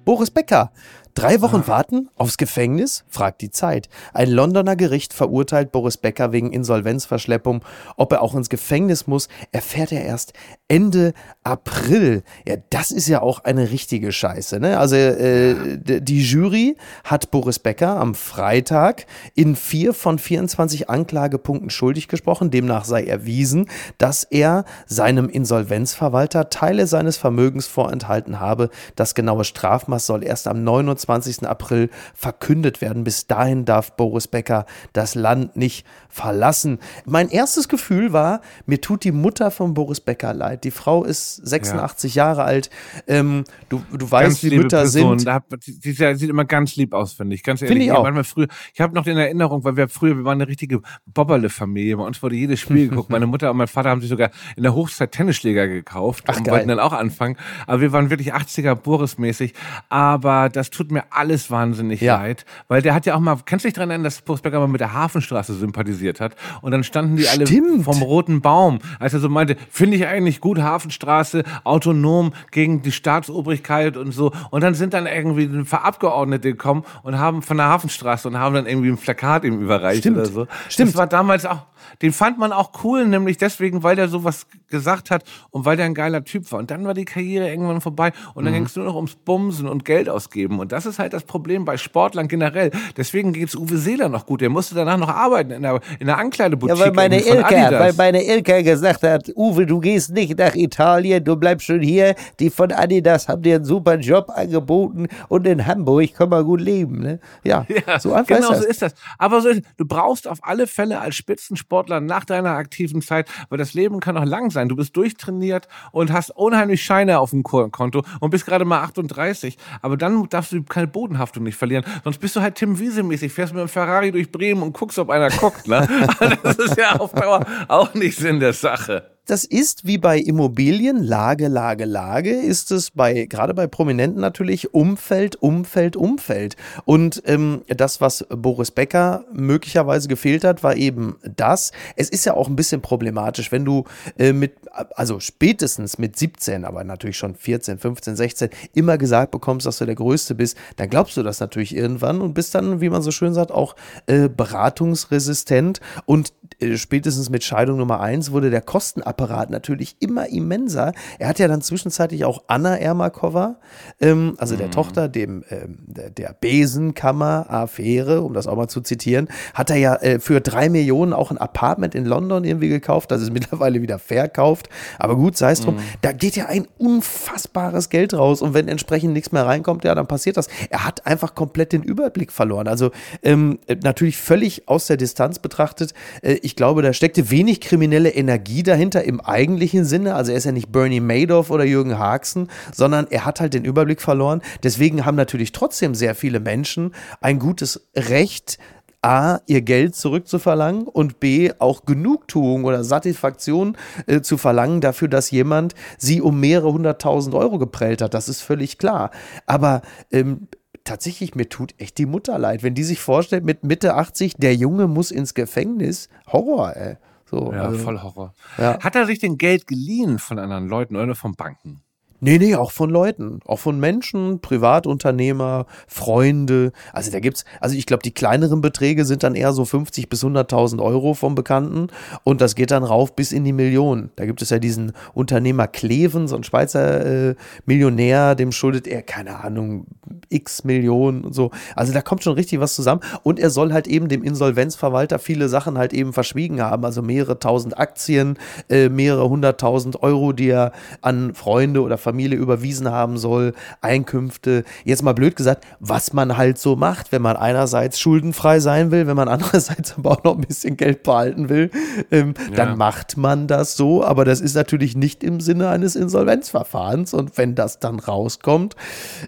Boris Becker Drei Wochen warten aufs Gefängnis? fragt die Zeit. Ein Londoner Gericht verurteilt Boris Becker wegen Insolvenzverschleppung. Ob er auch ins Gefängnis muss, erfährt er erst Ende April. Ja, das ist ja auch eine richtige Scheiße. Ne? Also äh, die Jury hat Boris Becker am Freitag in vier von 24 Anklagepunkten schuldig gesprochen. Demnach sei erwiesen, dass er seinem Insolvenzverwalter Teile seines Vermögens vorenthalten habe. Das genaue Strafmaß soll erst am 29 28. April verkündet werden. Bis dahin darf Boris Becker das Land nicht verlassen. Mein erstes Gefühl war, mir tut die Mutter von Boris Becker leid. Die Frau ist 86 ja. Jahre alt. Ähm, du, du weißt, wie Mütter Person. sind. Da, die, die, sieht immer ganz lieb aus, finde ich. Ganz ehrlich. Find ich auch. Manchmal früher, ich habe noch in Erinnerung, weil wir früher, wir waren eine richtige Bobberle-Familie. Bei uns wurde jedes Spiel geguckt. Meine Mutter und mein Vater haben sich sogar in der Hochzeit Tennisschläger gekauft Ach, und geil. wollten dann auch anfangen. Aber wir waren wirklich 80er Boris-mäßig. Aber das tut mir alles wahnsinnig ja. leid, weil der hat ja auch mal, kennst du dich daran erinnern, dass Becker mal mit der Hafenstraße sympathisiert hat? Und dann standen die alle Stimmt. vom roten Baum, als er so meinte, finde ich eigentlich gut, Hafenstraße, autonom gegen die Staatsobrigkeit und so. Und dann sind dann irgendwie ein paar Abgeordnete gekommen und haben von der Hafenstraße und haben dann irgendwie ein Plakat ihm überreicht Stimmt. oder so. Stimmt. Das war damals auch, den fand man auch cool, nämlich deswegen, weil der sowas gesagt hat und weil der ein geiler Typ war. Und dann war die Karriere irgendwann vorbei und dann mhm. ging es nur noch ums Bumsen und Geld ausgeben. Und das ist halt das Problem bei Sportlern generell. Deswegen geht es Uwe Seeler noch gut. Der musste danach noch arbeiten in der, in der Ankleideboutique. Ja, weil meine Ilka, weil meine Ilka gesagt hat, Uwe, du gehst nicht nach Italien, du bleibst schon hier. Die von Adidas haben dir einen super Job angeboten und in Hamburg kann man gut leben. Ne? Ja, ja, so einfach genau ist das. so ist das. Aber so, du brauchst auf alle Fälle als Spitzensportler nach deiner aktiven Zeit, weil das Leben kann auch lang sein. Du bist durchtrainiert und hast unheimlich Scheine auf dem Konto und bist gerade mal 38. Aber dann darfst du keine Bodenhaftung nicht verlieren. Sonst bist du halt Tim Wiese-mäßig, fährst mit dem Ferrari durch Bremen und guckst, ob einer guckt. Ne? das ist ja auf Dauer auch nicht Sinn der Sache das ist wie bei Immobilien, Lage, Lage, Lage, ist es bei, gerade bei Prominenten natürlich Umfeld, Umfeld, Umfeld. Und ähm, das, was Boris Becker möglicherweise gefehlt hat, war eben das. Es ist ja auch ein bisschen problematisch, wenn du äh, mit, also spätestens mit 17, aber natürlich schon 14, 15, 16, immer gesagt bekommst, dass du der Größte bist, dann glaubst du das natürlich irgendwann und bist dann, wie man so schön sagt, auch äh, beratungsresistent. Und äh, spätestens mit Scheidung Nummer eins wurde der Kostenabhängig Apparat natürlich immer immenser. Er hat ja dann zwischenzeitlich auch Anna Ermakova, ähm, also der mhm. Tochter dem, ähm, der, der Besenkammer-Affäre, um das auch mal zu zitieren, hat er ja äh, für drei Millionen auch ein Apartment in London irgendwie gekauft. Das ist mittlerweile wieder verkauft. Aber gut, sei es drum. Mhm. Da geht ja ein unfassbares Geld raus. Und wenn entsprechend nichts mehr reinkommt, ja, dann passiert das. Er hat einfach komplett den Überblick verloren. Also ähm, natürlich völlig aus der Distanz betrachtet. Äh, ich glaube, da steckte wenig kriminelle Energie dahinter im eigentlichen Sinne. Also er ist ja nicht Bernie Madoff oder Jürgen Haxen, sondern er hat halt den Überblick verloren. Deswegen haben natürlich trotzdem sehr viele Menschen ein gutes Recht, A, ihr Geld zurückzuverlangen und B, auch Genugtuung oder Satisfaktion äh, zu verlangen dafür, dass jemand sie um mehrere hunderttausend Euro geprellt hat. Das ist völlig klar. Aber ähm, tatsächlich, mir tut echt die Mutter leid. Wenn die sich vorstellt, mit Mitte 80, der Junge muss ins Gefängnis. Horror, ey. So, ja, also, voll Horror. Ja. Hat er sich denn Geld geliehen von anderen Leuten oder von Banken? Nee, nee, auch von Leuten, auch von Menschen, Privatunternehmer, Freunde. Also da gibt's, also ich glaube, die kleineren Beträge sind dann eher so 50 bis 100.000 Euro vom Bekannten und das geht dann rauf bis in die Millionen. Da gibt es ja diesen Unternehmer Kleven, so ein Schweizer äh, Millionär, dem schuldet er, keine Ahnung, x Millionen und so. Also da kommt schon richtig was zusammen und er soll halt eben dem Insolvenzverwalter viele Sachen halt eben verschwiegen haben, also mehrere tausend Aktien, äh, mehrere hunderttausend Euro, die er an Freunde oder Familie überwiesen haben soll, Einkünfte. Jetzt mal blöd gesagt, was man halt so macht, wenn man einerseits schuldenfrei sein will, wenn man andererseits aber auch noch ein bisschen Geld behalten will, ähm, ja. dann macht man das so. Aber das ist natürlich nicht im Sinne eines Insolvenzverfahrens. Und wenn das dann rauskommt,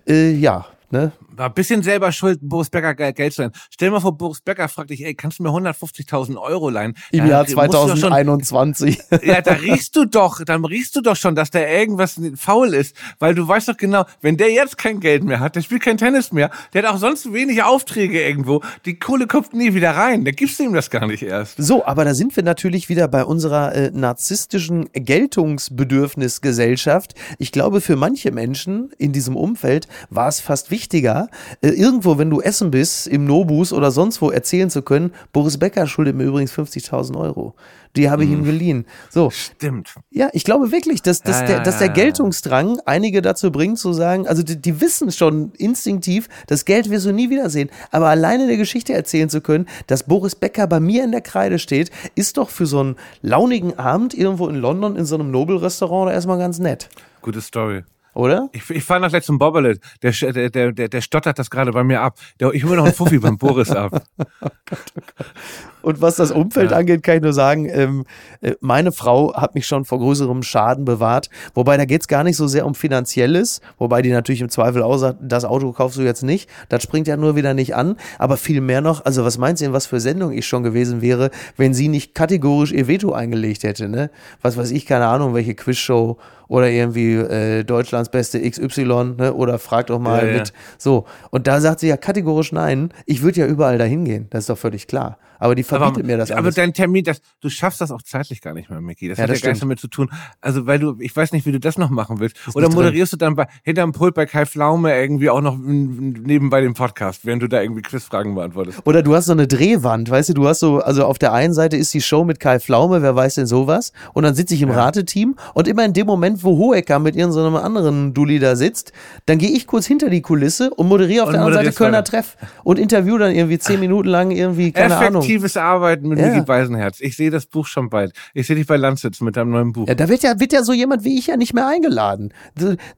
äh, ja, ne, war ein bisschen selber schuld, Boris Becker Geld zu leihen. Stell dir mal vor, Boris Becker fragt dich, ey, kannst du mir 150.000 Euro leihen? Im Jahr 2021. Schon, ja, da riechst du doch, dann riechst du doch schon, dass da irgendwas faul ist, weil du weißt doch genau, wenn der jetzt kein Geld mehr hat, der spielt kein Tennis mehr, der hat auch sonst wenig Aufträge irgendwo, die Kohle kommt nie wieder rein, da gibst du ihm das gar nicht erst. So, aber da sind wir natürlich wieder bei unserer äh, narzisstischen Geltungsbedürfnisgesellschaft. Ich glaube, für manche Menschen in diesem Umfeld war es fast wichtiger, irgendwo, wenn du essen bist, im Nobus oder sonst wo erzählen zu können, Boris Becker schuldet mir übrigens 50.000 Euro. Die habe ich ihm hm. geliehen. So. Stimmt. Ja, ich glaube wirklich, dass, dass, ja, der, dass der Geltungsdrang einige dazu bringt zu sagen, also die, die, wissen schon instinktiv, das Geld wirst du nie wiedersehen. Aber alleine eine Geschichte erzählen zu können, dass Boris Becker bei mir in der Kreide steht, ist doch für so einen launigen Abend irgendwo in London in so einem Nobelrestaurant erstmal ganz nett. Gute Story. Oder? Ich, ich fahre nach letztem Bobbelet. Der, der, der, der stottert das gerade bei mir ab. Der, ich hole noch einen Fuffi beim Boris ab. Oh Gott, oh Gott. Und was das Umfeld ja. angeht, kann ich nur sagen, ähm, äh, meine Frau hat mich schon vor größerem Schaden bewahrt. Wobei da geht's gar nicht so sehr um Finanzielles, wobei die natürlich im Zweifel auch sagt, das Auto kaufst du jetzt nicht. Das springt ja nur wieder nicht an. Aber viel mehr noch, also was meinst du denn, was für Sendung ich schon gewesen wäre, wenn sie nicht kategorisch ihr Veto eingelegt hätte, ne? Was weiß ich, keine Ahnung, welche Quizshow oder irgendwie äh, Deutschlands beste XY, ne? Oder frag doch mal ja, mit. Ja. So. Und da sagt sie ja kategorisch nein. Ich würde ja überall dahin gehen. Das ist doch völlig klar. Aber die verbietet aber, mir das alles. Aber dein Termin, das, du schaffst das auch zeitlich gar nicht mehr, Micky. Das ja, hat das ja gar nichts damit zu tun. Also, weil du, ich weiß nicht, wie du das noch machen willst. Das Oder moderierst drin. du dann bei, hinterm Pult bei Kai Flaume irgendwie auch noch nebenbei den Podcast, während du da irgendwie Quizfragen beantwortest. Oder du hast so eine Drehwand, weißt du, du hast so, also auf der einen Seite ist die Show mit Kai Flaume, wer weiß denn sowas? Und dann sitze ich im ja. Rateteam und immer in dem Moment, wo Hohecker mit irgendeinem so anderen Dulli da sitzt, dann gehe ich kurz hinter die Kulisse und moderiere auf und der anderen Seite Kölner. Treff und interview dann irgendwie zehn Minuten lang irgendwie, keine Effektives Ahnung kreatives Arbeiten mit ja. Micky Beisenherz. Ich sehe das Buch schon bald. Ich sehe dich bei Landsitz mit deinem neuen Buch. Ja, da wird ja, wird ja so jemand wie ich ja nicht mehr eingeladen.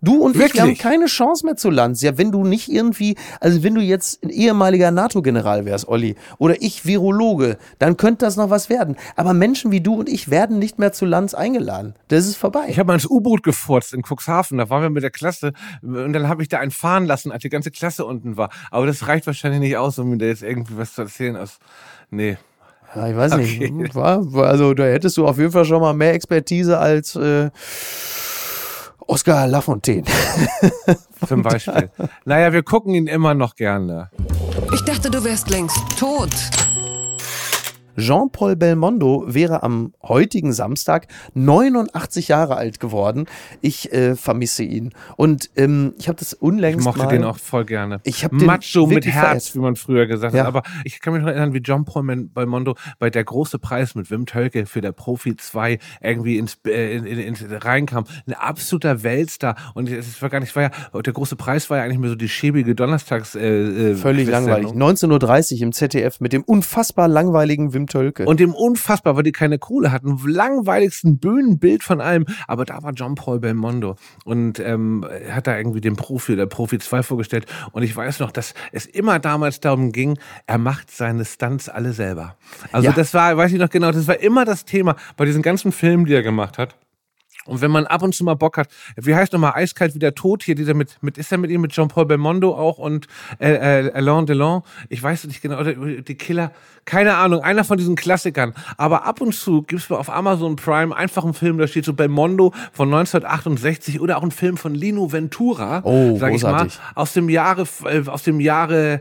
Du und Wirklich? ich haben keine Chance mehr zu Lanz. Ja, wenn du nicht irgendwie, also wenn du jetzt ein ehemaliger NATO-General wärst, Olli, oder ich Virologe, dann könnte das noch was werden. Aber Menschen wie du und ich werden nicht mehr zu Lanz eingeladen. Das ist vorbei. Ich habe mal ins U-Boot gefurzt in Cuxhaven. Da waren wir mit der Klasse und dann habe ich da einen fahren lassen, als die ganze Klasse unten war. Aber das reicht wahrscheinlich nicht aus, um mir da jetzt irgendwie was zu erzählen aus Nee. Ja, ich weiß okay. nicht. War, also da hättest du auf jeden Fall schon mal mehr Expertise als äh, Oscar Lafontaine. Zum Beispiel. Naja, wir gucken ihn immer noch gerne. Ich dachte, du wärst längst tot. Jean-Paul Belmondo wäre am heutigen Samstag 89 Jahre alt geworden. Ich äh, vermisse ihn. Und ähm, ich habe das unlängst Ich mochte mal, den auch voll gerne. Ich habe Macho mit Herz, verletzt. wie man früher gesagt ja. hat. Aber ich kann mich noch erinnern, wie Jean-Paul Belmondo bei der große Preis mit Wim Tölke für der Profi 2 irgendwie ins, äh, in, in, in, reinkam. Ein absoluter Weltstar. Und es war gar nicht, war ja, der große Preis war ja eigentlich mehr so die schäbige Donnerstags. Äh, äh Völlig langweilig. 19.30 Uhr im ZDF mit dem unfassbar langweiligen Wim Tölke. Und dem unfassbar, weil die keine Kohle hatten, langweiligsten Bühnenbild von allem. Aber da war John Paul Belmondo und ähm, hat da irgendwie den Profi oder Profi 2 vorgestellt. Und ich weiß noch, dass es immer damals darum ging, er macht seine Stunts alle selber. Also ja. das war, weiß ich noch genau, das war immer das Thema bei diesen ganzen Filmen, die er gemacht hat. Und wenn man ab und zu mal Bock hat, wie heißt nochmal Eiskalt wie der Tod hier, dieser mit, mit ist er mit ihm, mit Jean-Paul Belmondo auch und äh, äh, Alain Delon, ich weiß nicht genau, die Killer, keine Ahnung, einer von diesen Klassikern. Aber ab und zu gibt's auf Amazon Prime einfach einen Film, da steht so Belmondo von 1968 oder auch ein Film von Lino Ventura, oh, sag ich mal, aus dem Jahre, äh, aus dem Jahre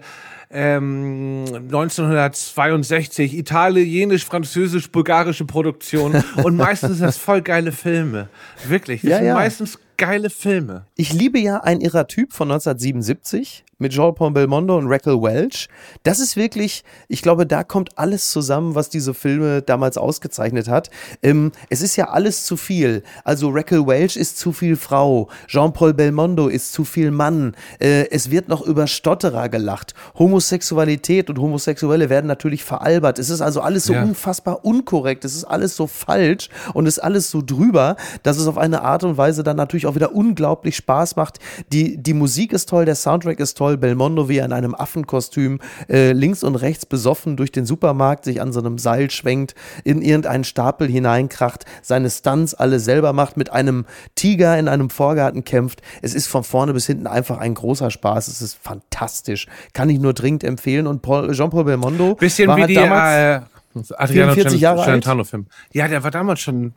ähm, 1962, italienisch, französisch, bulgarische Produktion und meistens das voll geile Filme. Wirklich, das ja, sind ja. meistens geile Filme. Ich liebe ja ein irrer Typ von 1977 mit Jean-Paul Belmondo und Raquel Welch. Das ist wirklich, ich glaube, da kommt alles zusammen, was diese Filme damals ausgezeichnet hat. Ähm, es ist ja alles zu viel. Also Raquel Welch ist zu viel Frau, Jean-Paul Belmondo ist zu viel Mann. Äh, es wird noch über Stotterer gelacht. Homosexualität und Homosexuelle werden natürlich veralbert. Es ist also alles so ja. unfassbar unkorrekt. Es ist alles so falsch und es ist alles so drüber, dass es auf eine Art und Weise dann natürlich auch wieder unglaublich Spaß macht. Die, die Musik ist toll, der Soundtrack ist toll. Belmondo, wie er in einem Affenkostüm äh, links und rechts besoffen durch den Supermarkt sich an so einem Seil schwenkt, in irgendeinen Stapel hineinkracht, seine Stunts alle selber macht, mit einem Tiger in einem Vorgarten kämpft. Es ist von vorne bis hinten einfach ein großer Spaß. Es ist fantastisch. Kann ich nur dringend empfehlen. Und Jean-Paul Belmondo Bisschen war wie halt die, damals, äh 44 Jahre alt. Film. Ja, der war damals schon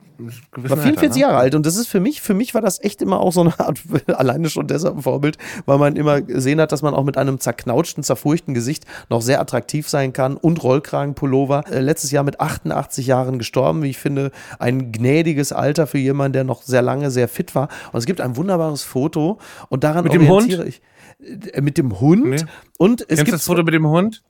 war 44 Alter, ne? Jahre alt und das ist für mich, für mich war das echt immer auch so eine Art, alleine schon deshalb ein Vorbild, weil man immer gesehen hat, dass man auch mit einem zerknautschten, zerfurchten Gesicht noch sehr attraktiv sein kann und Rollkragenpullover. Äh, letztes Jahr mit 88 Jahren gestorben, wie ich finde, ein gnädiges Alter für jemanden, der noch sehr lange sehr fit war. Und es gibt ein wunderbares Foto und daran mit dem Hund? ich äh, mit dem Hund nee. und es Kennst gibt das Foto mit dem Hund?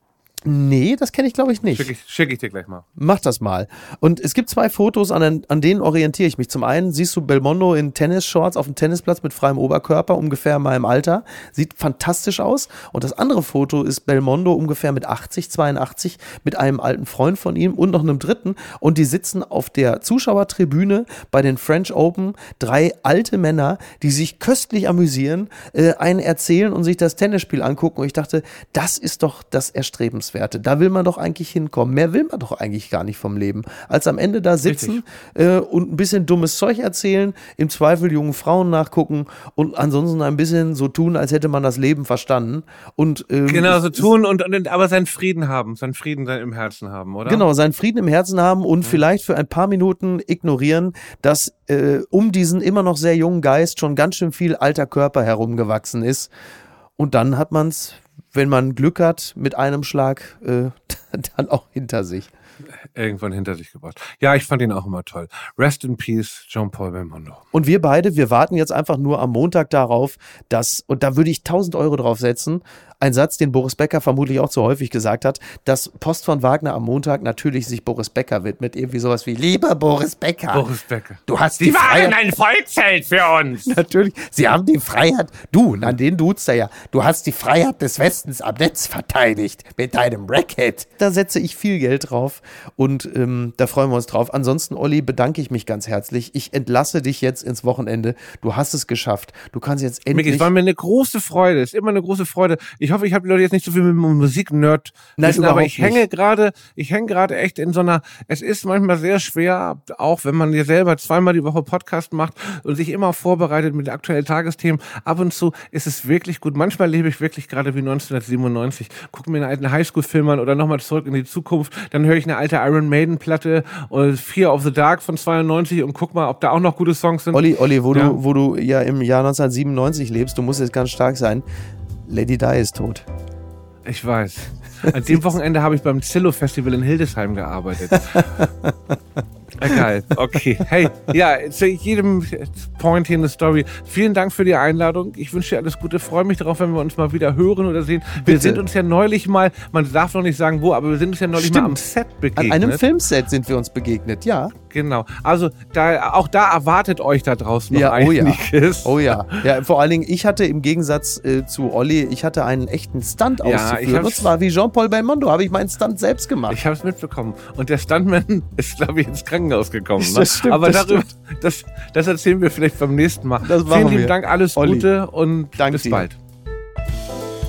Nee, das kenne ich glaube ich nicht. Schicke ich, schick ich dir gleich mal. Mach das mal. Und es gibt zwei Fotos, an, an denen orientiere ich mich. Zum einen siehst du Belmondo in Tennisshorts auf dem Tennisplatz mit freiem Oberkörper, ungefähr in meinem Alter. Sieht fantastisch aus. Und das andere Foto ist Belmondo ungefähr mit 80, 82, mit einem alten Freund von ihm und noch einem dritten. Und die sitzen auf der Zuschauertribüne bei den French Open. Drei alte Männer, die sich köstlich amüsieren, äh, einen erzählen und sich das Tennisspiel angucken. Und ich dachte, das ist doch das Erstrebenswerte. Grenzwerte. Da will man doch eigentlich hinkommen. Mehr will man doch eigentlich gar nicht vom Leben, als am Ende da sitzen äh, und ein bisschen dummes Zeug erzählen, im Zweifel jungen Frauen nachgucken und ansonsten ein bisschen so tun, als hätte man das Leben verstanden. Und, ähm, genau, so tun und, und aber seinen Frieden haben, seinen Frieden im Herzen haben, oder? Genau, seinen Frieden im Herzen haben und mhm. vielleicht für ein paar Minuten ignorieren, dass äh, um diesen immer noch sehr jungen Geist schon ganz schön viel alter Körper herumgewachsen ist. Und dann hat man es wenn man Glück hat, mit einem Schlag äh, dann auch hinter sich. Irgendwann hinter sich gebracht. Ja, ich fand ihn auch immer toll. Rest in Peace, Jean-Paul Belmondo. Und wir beide, wir warten jetzt einfach nur am Montag darauf, dass, und da würde ich 1000 Euro drauf setzen, ein Satz, den Boris Becker vermutlich auch zu häufig gesagt hat, dass Post von Wagner am Montag natürlich sich Boris Becker widmet. Irgendwie sowas wie, lieber Boris Becker. Boris Becker. Du hast die, die waren ein Volksheld für uns. Natürlich. Sie haben die Freiheit, du, an den duzt er ja, du hast die Freiheit des Westens am Netz verteidigt mit deinem Racket. Da setze ich viel Geld drauf und ähm, da freuen wir uns drauf. Ansonsten, Olli, bedanke ich mich ganz herzlich. Ich entlasse dich jetzt ins Wochenende. Du hast es geschafft. Du kannst jetzt endlich. Micky, es war mir eine große Freude. Es ist immer eine große Freude. Ich hoffe, ich habe die Leute jetzt nicht so viel mit Musik-Nerd Nein, aber ich hänge gerade, ich hänge gerade echt in so einer, es ist manchmal sehr schwer, auch wenn man dir selber zweimal die Woche Podcast macht und sich immer vorbereitet mit aktuellen Tagesthemen. Ab und zu ist es wirklich gut. Manchmal lebe ich wirklich gerade wie 1997. Gucke mir einen alten Highschool-Film an oder nochmal zurück in die Zukunft. Dann höre ich eine alte Iron Maiden-Platte oder Fear of the Dark von 92 und guck mal, ob da auch noch gute Songs sind. Olli, Olli, wo, ja. du, wo du ja im Jahr 1997 lebst, du musst jetzt ganz stark sein. Lady Di ist tot. Ich weiß. An dem Wochenende habe ich beim Zillow Festival in Hildesheim gearbeitet. Egal, okay. Hey, ja, zu jedem Point hier in der Story. Vielen Dank für die Einladung. Ich wünsche dir alles Gute. Freue mich darauf, wenn wir uns mal wieder hören oder sehen. Bitte. Wir sind uns ja neulich mal, man darf noch nicht sagen wo, aber wir sind uns ja neulich Stimmt. mal am Set begegnet. An einem Filmset sind wir uns begegnet, ja. Genau. Also da, auch da erwartet euch da draußen noch ja, einiges. Oh ja. oh ja. Ja, vor allen Dingen, ich hatte im Gegensatz äh, zu Olli, ich hatte einen echten Stunt ja, auszuführen. Und zwar wie Jean-Paul Belmondo habe ich meinen Stunt selbst gemacht. Ich habe es mitbekommen. Und der Stuntman ist, glaube ich, ins Krankenhaus gekommen. Ne? Das stimmt, Aber das darüber, das, das, erzählen wir vielleicht beim nächsten Mal. Das Vielen lieben Dank, alles Olli. Gute und bis dir. bald.